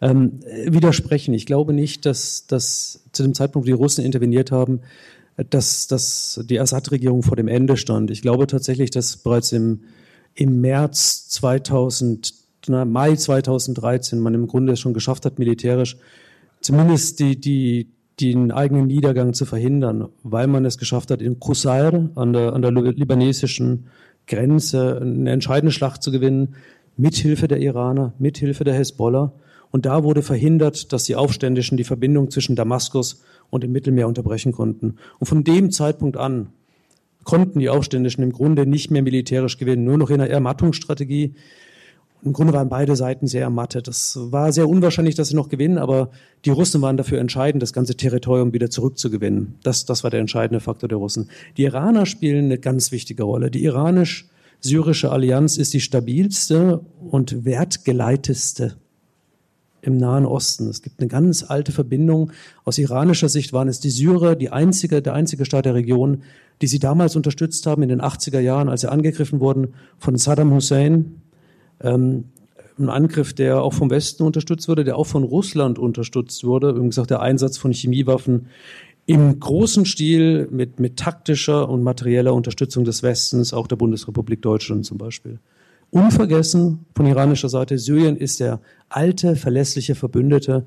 ähm, widersprechen. Ich glaube nicht, dass, dass zu dem Zeitpunkt, wo die Russen interveniert haben, dass, dass die Assad-Regierung vor dem Ende stand. Ich glaube tatsächlich, dass bereits im, im März 2000, na, Mai 2013 man im Grunde es schon geschafft hat, militärisch zumindest die, die, den eigenen Niedergang zu verhindern, weil man es geschafft hat, in Qusayr an der, an der libanesischen Grenze eine entscheidende Schlacht zu gewinnen, mithilfe der Iraner, mithilfe der Hezbollah. Und da wurde verhindert, dass die Aufständischen die Verbindung zwischen Damaskus und dem Mittelmeer unterbrechen konnten. Und von dem Zeitpunkt an konnten die Aufständischen im Grunde nicht mehr militärisch gewinnen, nur noch in einer Ermattungsstrategie. Im Grunde waren beide Seiten sehr ermattet. Das war sehr unwahrscheinlich, dass sie noch gewinnen, aber die Russen waren dafür entscheidend, das ganze Territorium wieder zurückzugewinnen. Das, das war der entscheidende Faktor der Russen. Die Iraner spielen eine ganz wichtige Rolle. Die iranisch-syrische Allianz ist die stabilste und wertgeleiteste im Nahen Osten. Es gibt eine ganz alte Verbindung. Aus iranischer Sicht waren es die Syrer, die einzige, der einzige Staat der Region, die sie damals unterstützt haben in den 80er Jahren, als sie angegriffen wurden von Saddam Hussein ähm, ein Angriff, der auch vom Westen unterstützt wurde, der auch von Russland unterstützt wurde. Übrigens auch der Einsatz von Chemiewaffen im großen Stil mit, mit taktischer und materieller Unterstützung des Westens, auch der Bundesrepublik Deutschland zum Beispiel. Unvergessen von iranischer Seite, Syrien ist der alte, verlässliche Verbündete.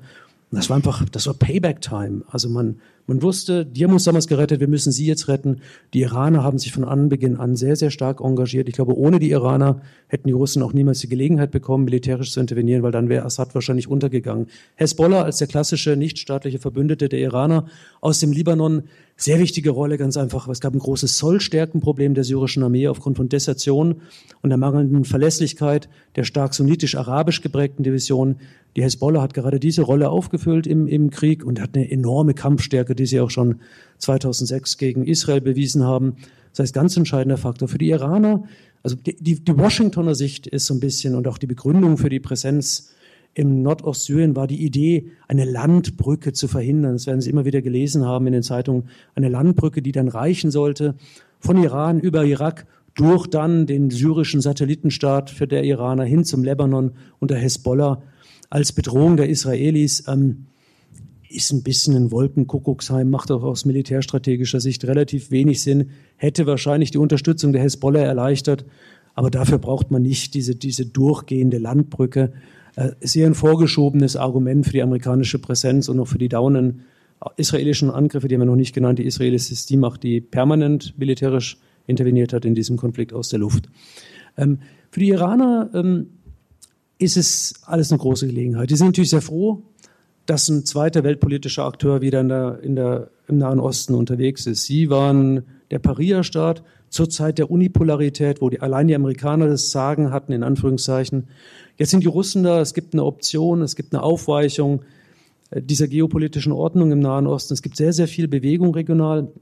Das war einfach, das war Payback-Time. Also man, man wusste, die haben uns damals gerettet, wir müssen sie jetzt retten. Die Iraner haben sich von Anbeginn an sehr, sehr stark engagiert. Ich glaube, ohne die Iraner hätten die Russen auch niemals die Gelegenheit bekommen, militärisch zu intervenieren, weil dann wäre Assad wahrscheinlich untergegangen. Hezbollah als der klassische nichtstaatliche Verbündete der Iraner aus dem Libanon, sehr wichtige Rolle, ganz einfach. Es gab ein großes Zollstärkenproblem der syrischen Armee aufgrund von Desertion und der mangelnden Verlässlichkeit der stark sunnitisch-arabisch geprägten Division. Die Hezbollah hat gerade diese Rolle aufgefüllt im, im Krieg und hat eine enorme Kampfstärke, die sie auch schon 2006 gegen Israel bewiesen haben. Das heißt, ganz entscheidender Faktor für die Iraner. Also die, die, die Washingtoner Sicht ist so ein bisschen und auch die Begründung für die Präsenz im Nordostsyrien war die Idee, eine Landbrücke zu verhindern. Das werden Sie immer wieder gelesen haben in den Zeitungen. Eine Landbrücke, die dann reichen sollte von Iran über Irak durch dann den syrischen Satellitenstaat für der Iraner hin zum Lebanon unter Hezbollah als Bedrohung der Israelis. Ähm, ist ein bisschen ein Wolkenkuckucksheim, macht auch aus militärstrategischer Sicht relativ wenig Sinn, hätte wahrscheinlich die Unterstützung der Hezbollah erleichtert, aber dafür braucht man nicht diese, diese durchgehende Landbrücke. Äh, ist eher ein vorgeschobenes Argument für die amerikanische Präsenz und auch für die dauernden israelischen Angriffe, die haben wir noch nicht genannt. Die Israelis ist die Macht, die permanent militärisch interveniert hat in diesem Konflikt aus der Luft. Ähm, für die Iraner ähm, ist es alles eine große Gelegenheit. Die sind natürlich sehr froh, dass ein zweiter weltpolitischer Akteur wieder in der, in der, im Nahen Osten unterwegs ist. Sie waren der Paria-Staat zur Zeit der Unipolarität, wo die, allein die Amerikaner das Sagen hatten, in Anführungszeichen. Jetzt sind die Russen da, es gibt eine Option, es gibt eine Aufweichung äh, dieser geopolitischen Ordnung im Nahen Osten. Es gibt sehr, sehr viel Bewegung regional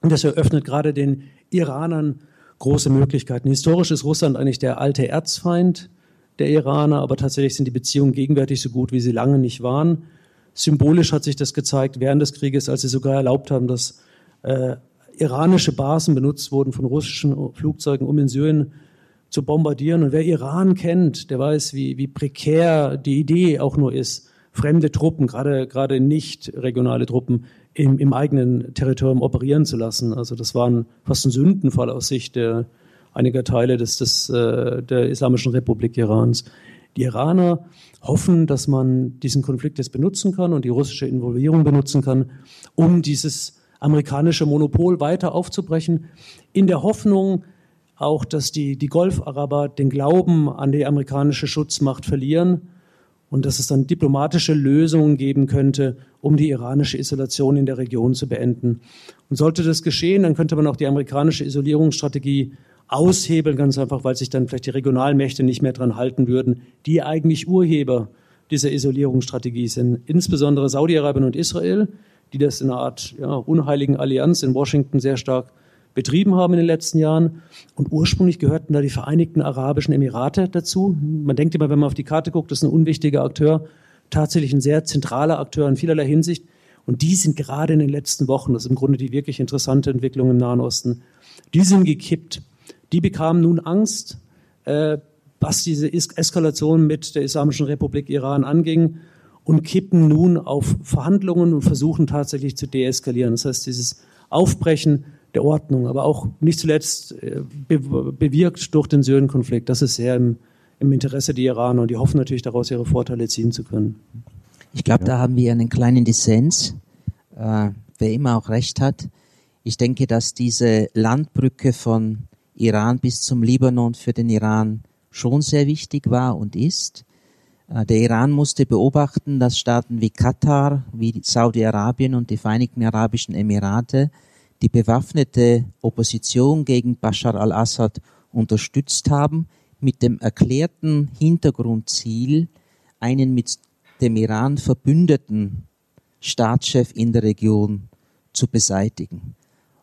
und das eröffnet gerade den Iranern große Möglichkeiten. Historisch ist Russland eigentlich der alte Erzfeind der Iraner, aber tatsächlich sind die Beziehungen gegenwärtig so gut, wie sie lange nicht waren. Symbolisch hat sich das gezeigt während des Krieges, als sie sogar erlaubt haben, dass äh, iranische Basen benutzt wurden von russischen Flugzeugen, um in Syrien zu bombardieren. Und wer Iran kennt, der weiß, wie, wie prekär die Idee auch nur ist, fremde Truppen, gerade, gerade nicht regionale Truppen, im, im eigenen Territorium operieren zu lassen. Also das war ein, fast ein Sündenfall aus Sicht der, einiger Teile des, des, äh, der Islamischen Republik Irans. Die Iraner hoffen, dass man diesen Konflikt jetzt benutzen kann und die russische Involvierung benutzen kann, um dieses amerikanische Monopol weiter aufzubrechen, in der Hoffnung auch, dass die, die Golfaraber den Glauben an die amerikanische Schutzmacht verlieren und dass es dann diplomatische Lösungen geben könnte, um die iranische Isolation in der Region zu beenden. Und sollte das geschehen, dann könnte man auch die amerikanische Isolierungsstrategie aushebeln, ganz einfach, weil sich dann vielleicht die Regionalmächte nicht mehr dran halten würden, die eigentlich Urheber dieser Isolierungsstrategie sind, insbesondere Saudi-Arabien und Israel, die das in einer Art ja, unheiligen Allianz in Washington sehr stark betrieben haben in den letzten Jahren. Und ursprünglich gehörten da die Vereinigten Arabischen Emirate dazu. Man denkt immer, wenn man auf die Karte guckt, das ist ein unwichtiger Akteur, tatsächlich ein sehr zentraler Akteur in vielerlei Hinsicht. Und die sind gerade in den letzten Wochen, das ist im Grunde die wirklich interessante Entwicklung im Nahen Osten, die sind gekippt. Die bekamen nun Angst, äh, was diese Eskalation mit der Islamischen Republik Iran anging und kippen nun auf Verhandlungen und versuchen tatsächlich zu deeskalieren. Das heißt, dieses Aufbrechen der Ordnung, aber auch nicht zuletzt äh, bewirkt durch den Syrien-Konflikt, das ist sehr im, im Interesse der Iraner und die hoffen natürlich daraus, ihre Vorteile ziehen zu können. Ich glaube, da haben wir einen kleinen Dissens, äh, wer immer auch recht hat. Ich denke, dass diese Landbrücke von Iran bis zum Libanon für den Iran schon sehr wichtig war und ist. Äh, der Iran musste beobachten, dass Staaten wie Katar, wie Saudi-Arabien und die Vereinigten Arabischen Emirate die bewaffnete Opposition gegen Bashar al-Assad unterstützt haben, mit dem erklärten Hintergrundziel, einen mit dem Iran verbündeten Staatschef in der Region zu beseitigen.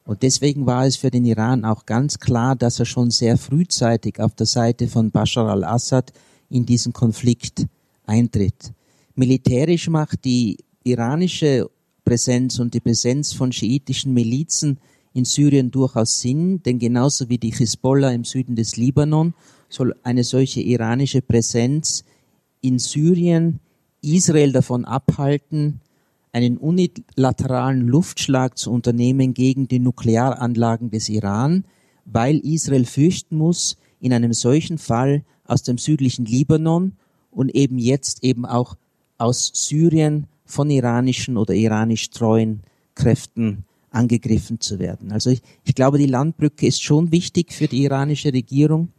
Und deswegen war es für den Iran auch ganz klar, dass er schon sehr frühzeitig auf der Seite von Bashar al-Assad in diesen Konflikt eintritt. Militärisch macht die iranische Präsenz und die Präsenz von schiitischen Milizen in Syrien durchaus Sinn, denn genauso wie die Hisbollah im Süden des Libanon soll eine solche iranische Präsenz in Syrien Israel davon abhalten, einen unilateralen Luftschlag zu unternehmen gegen die Nuklearanlagen des Iran, weil Israel fürchten muss, in einem solchen Fall aus dem südlichen Libanon und eben jetzt eben auch aus Syrien von iranischen oder iranisch treuen Kräften angegriffen zu werden. Also ich, ich glaube, die Landbrücke ist schon wichtig für die iranische Regierung.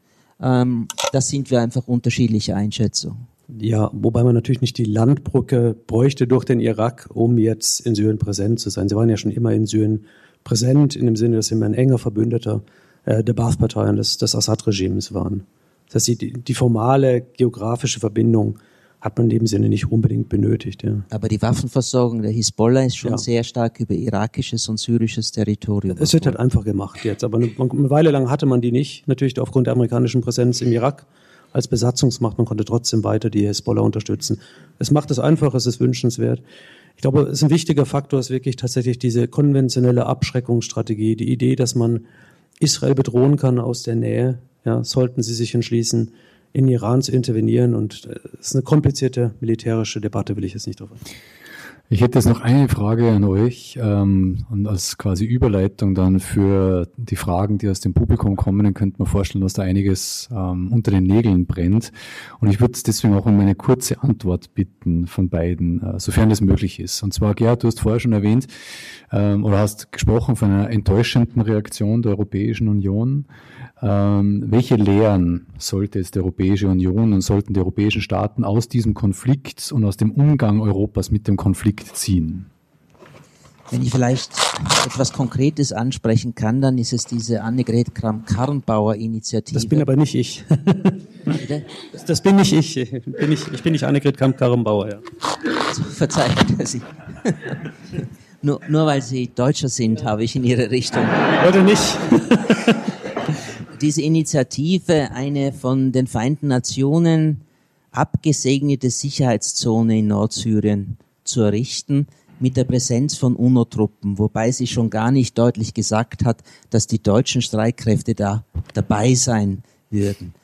Ähm, da sind wir einfach unterschiedliche Einschätzungen. Ja, wobei man natürlich nicht die Landbrücke bräuchte durch den Irak, um jetzt in Syrien präsent zu sein. Sie waren ja schon immer in Syrien präsent, in dem Sinne, dass sie immer ein enger Verbündeter äh, der Baath-Partei und des, des Assad-Regimes waren. Das heißt, die, die formale geografische Verbindung hat man in dem Sinne nicht unbedingt benötigt. Ja. Aber die Waffenversorgung der Hisbollah ist schon ja. sehr stark über irakisches und syrisches Territorium. Es wird halt einfach gemacht jetzt. Aber eine, eine, Weile lang hatte man die nicht, natürlich aufgrund der amerikanischen Präsenz im Irak als Besatzungsmacht. Man konnte trotzdem weiter die Hisbollah unterstützen. Es macht es einfach, es ist wünschenswert. Ich glaube, es ist ein wichtiger Faktor, ist wirklich tatsächlich diese konventionelle Abschreckungsstrategie, die Idee, dass man Israel bedrohen kann aus der Nähe. Ja, sollten sie sich entschließen, in Iran zu intervenieren. Und äh, es ist eine komplizierte militärische Debatte, will ich jetzt nicht drauf eingehen. Ich hätte jetzt noch eine Frage an euch ähm, und als quasi Überleitung dann für die Fragen, die aus dem Publikum kommen, dann könnte man vorstellen, dass da einiges ähm, unter den Nägeln brennt. Und ich würde deswegen auch um eine kurze Antwort bitten von beiden, äh, sofern das möglich ist. Und zwar, Gerhard, du hast vorher schon erwähnt ähm, oder hast gesprochen von einer enttäuschenden Reaktion der Europäischen Union. Ähm, welche Lehren sollte es die Europäische Union und sollten die europäischen Staaten aus diesem Konflikt und aus dem Umgang Europas mit dem Konflikt ziehen? Wenn ich vielleicht etwas Konkretes ansprechen kann, dann ist es diese Annegret Kramp-Karrenbauer-Initiative. Das bin aber nicht ich. das, das, bin nicht ich. Bin ich. Ich bin nicht Annegret Kramp-Karrenbauer, ja. Also, verzeihen Sie. nur, nur weil Sie Deutscher sind, habe ich in Ihre Richtung. Heute nicht diese Initiative eine von den Vereinten Nationen abgesegnete Sicherheitszone in Nordsyrien zu errichten mit der Präsenz von UNO-Truppen, wobei sie schon gar nicht deutlich gesagt hat, dass die deutschen Streitkräfte da dabei sein würden.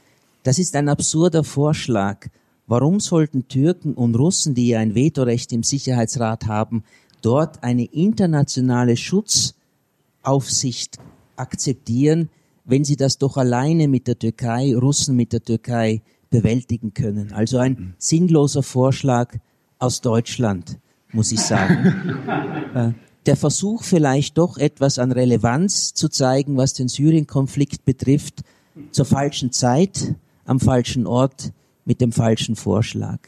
Das ist ein absurder Vorschlag. Warum sollten Türken und Russen, die ja ein Vetorecht im Sicherheitsrat haben, dort eine internationale Schutzaufsicht akzeptieren, wenn sie das doch alleine mit der Türkei, Russen mit der Türkei bewältigen können. Also ein sinnloser Vorschlag aus Deutschland, muss ich sagen. Äh, der Versuch vielleicht doch etwas an Relevanz zu zeigen, was den Syrien-Konflikt betrifft, zur falschen Zeit, am falschen Ort, mit dem falschen Vorschlag.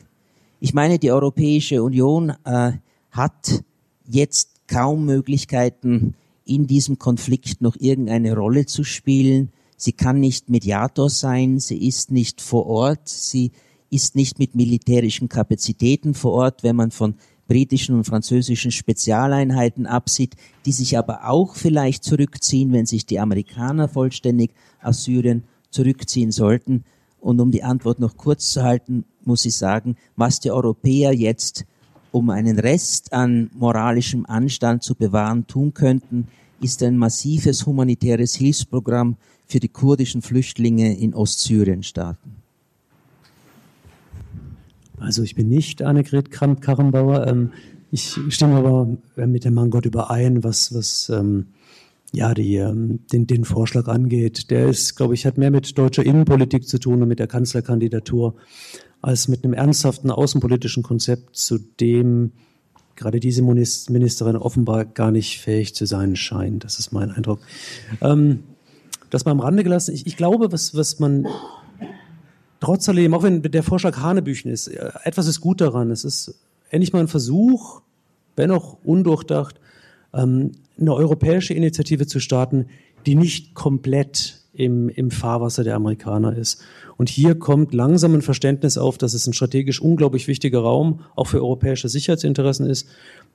Ich meine, die Europäische Union äh, hat jetzt kaum Möglichkeiten, in diesem Konflikt noch irgendeine Rolle zu spielen. Sie kann nicht Mediator sein, sie ist nicht vor Ort, sie ist nicht mit militärischen Kapazitäten vor Ort, wenn man von britischen und französischen Spezialeinheiten absieht, die sich aber auch vielleicht zurückziehen, wenn sich die Amerikaner vollständig aus Syrien zurückziehen sollten. Und um die Antwort noch kurz zu halten, muss ich sagen, was die Europäer jetzt um einen Rest an moralischem Anstand zu bewahren tun könnten, ist ein massives humanitäres Hilfsprogramm für die kurdischen Flüchtlinge in Ostsyrien starten. Also ich bin nicht Annegret Kramp-Karrenbauer. Ähm, ich stimme aber äh, mit dem Mann Gott überein, was, was ähm, ja, die, ähm, den, den Vorschlag angeht. Der ist, glaube ich, hat mehr mit deutscher Innenpolitik zu tun und mit der Kanzlerkandidatur als mit einem ernsthaften außenpolitischen Konzept, zu dem gerade diese Ministerin offenbar gar nicht fähig zu sein scheint. Das ist mein Eindruck. Ähm, das mal am Rande gelassen. Ich, ich glaube, was, was man trotz alledem, auch wenn der Vorschlag Hanebüchen ist, äh, etwas ist gut daran. Es ist endlich mal ein Versuch, wenn auch undurchdacht, ähm, eine europäische Initiative zu starten, die nicht komplett im, im Fahrwasser der Amerikaner ist. Und hier kommt langsam ein Verständnis auf, dass es ein strategisch unglaublich wichtiger Raum auch für europäische Sicherheitsinteressen ist,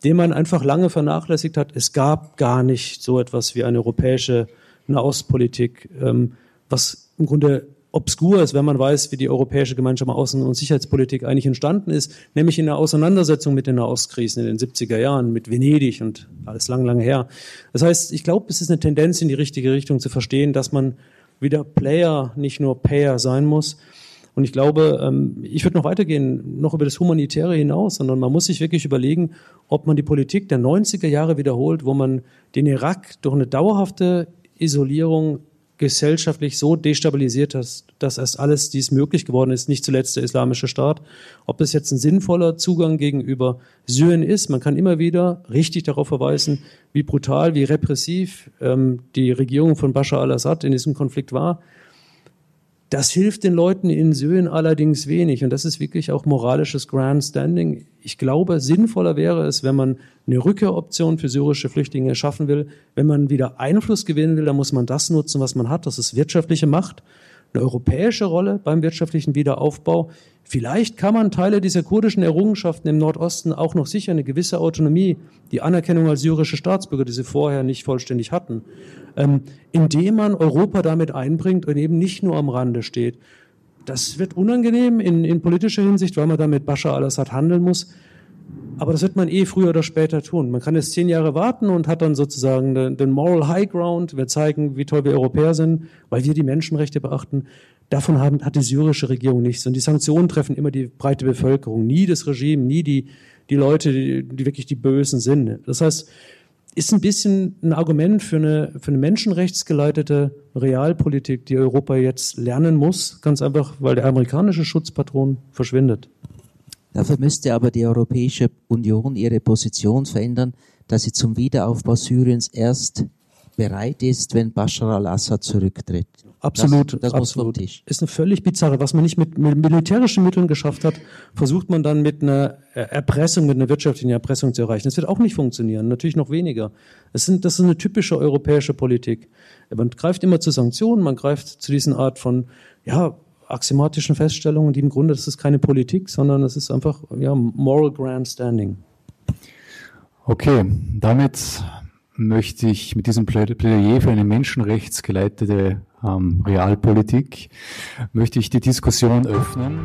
den man einfach lange vernachlässigt hat. Es gab gar nicht so etwas wie eine europäische Nahostpolitik, ähm, was im Grunde obskur ist, wenn man weiß, wie die europäische gemeinsame Außen- und Sicherheitspolitik eigentlich entstanden ist, nämlich in der Auseinandersetzung mit den Nahostkrisen in den 70er Jahren, mit Venedig und alles lang, lang her. Das heißt, ich glaube, es ist eine Tendenz in die richtige Richtung zu verstehen, dass man wieder Player, nicht nur Payer sein muss. Und ich glaube, ähm, ich würde noch weitergehen, noch über das Humanitäre hinaus, sondern man muss sich wirklich überlegen, ob man die Politik der 90er Jahre wiederholt, wo man den Irak durch eine dauerhafte Isolierung gesellschaftlich so destabilisiert hast, dass erst alles dies möglich geworden ist, nicht zuletzt der islamische Staat. Ob das jetzt ein sinnvoller Zugang gegenüber Syrien ist, man kann immer wieder richtig darauf verweisen, wie brutal, wie repressiv ähm, die Regierung von Bashar al-Assad in diesem Konflikt war. Das hilft den Leuten in Syrien allerdings wenig und das ist wirklich auch moralisches Grandstanding. Ich glaube, sinnvoller wäre es, wenn man eine Rückkehroption für syrische Flüchtlinge schaffen will. Wenn man wieder Einfluss gewinnen will, dann muss man das nutzen, was man hat. Das ist wirtschaftliche Macht eine europäische Rolle beim wirtschaftlichen Wiederaufbau. Vielleicht kann man Teile dieser kurdischen Errungenschaften im Nordosten auch noch sicher eine gewisse Autonomie, die Anerkennung als syrische Staatsbürger, die sie vorher nicht vollständig hatten, ähm, indem man Europa damit einbringt und eben nicht nur am Rande steht. Das wird unangenehm in, in politischer Hinsicht, weil man damit Bashar al-Assad handeln muss. Aber das wird man eh früher oder später tun. Man kann jetzt zehn Jahre warten und hat dann sozusagen den, Moral High Ground. Wir zeigen, wie toll wir Europäer sind, weil wir die Menschenrechte beachten. Davon haben, hat die syrische Regierung nichts. Und die Sanktionen treffen immer die breite Bevölkerung, nie das Regime, nie die, die Leute, die, die wirklich die Bösen sind. Das heißt, ist ein bisschen ein Argument für eine, für eine menschenrechtsgeleitete Realpolitik, die Europa jetzt lernen muss, ganz einfach, weil der amerikanische Schutzpatron verschwindet. Dafür müsste aber die Europäische Union ihre Position verändern, dass sie zum Wiederaufbau Syriens erst bereit ist, wenn Bashar al-Assad zurücktritt. Absolut. Das, das absolut. Ist eine völlig bizarre. Was man nicht mit, mit militärischen Mitteln geschafft hat, versucht man dann mit einer Erpressung, mit einer wirtschaftlichen Erpressung zu erreichen. Das wird auch nicht funktionieren. Natürlich noch weniger. Das, sind, das ist eine typische europäische Politik. Man greift immer zu Sanktionen, man greift zu diesen Art von, ja, axiomatischen Feststellungen, die im Grunde, das ist keine Politik, sondern das ist einfach ja, Moral Grandstanding. Okay, damit möchte ich mit diesem Plädoyer für eine menschenrechtsgeleitete ähm, Realpolitik, möchte ich die Diskussion öffnen.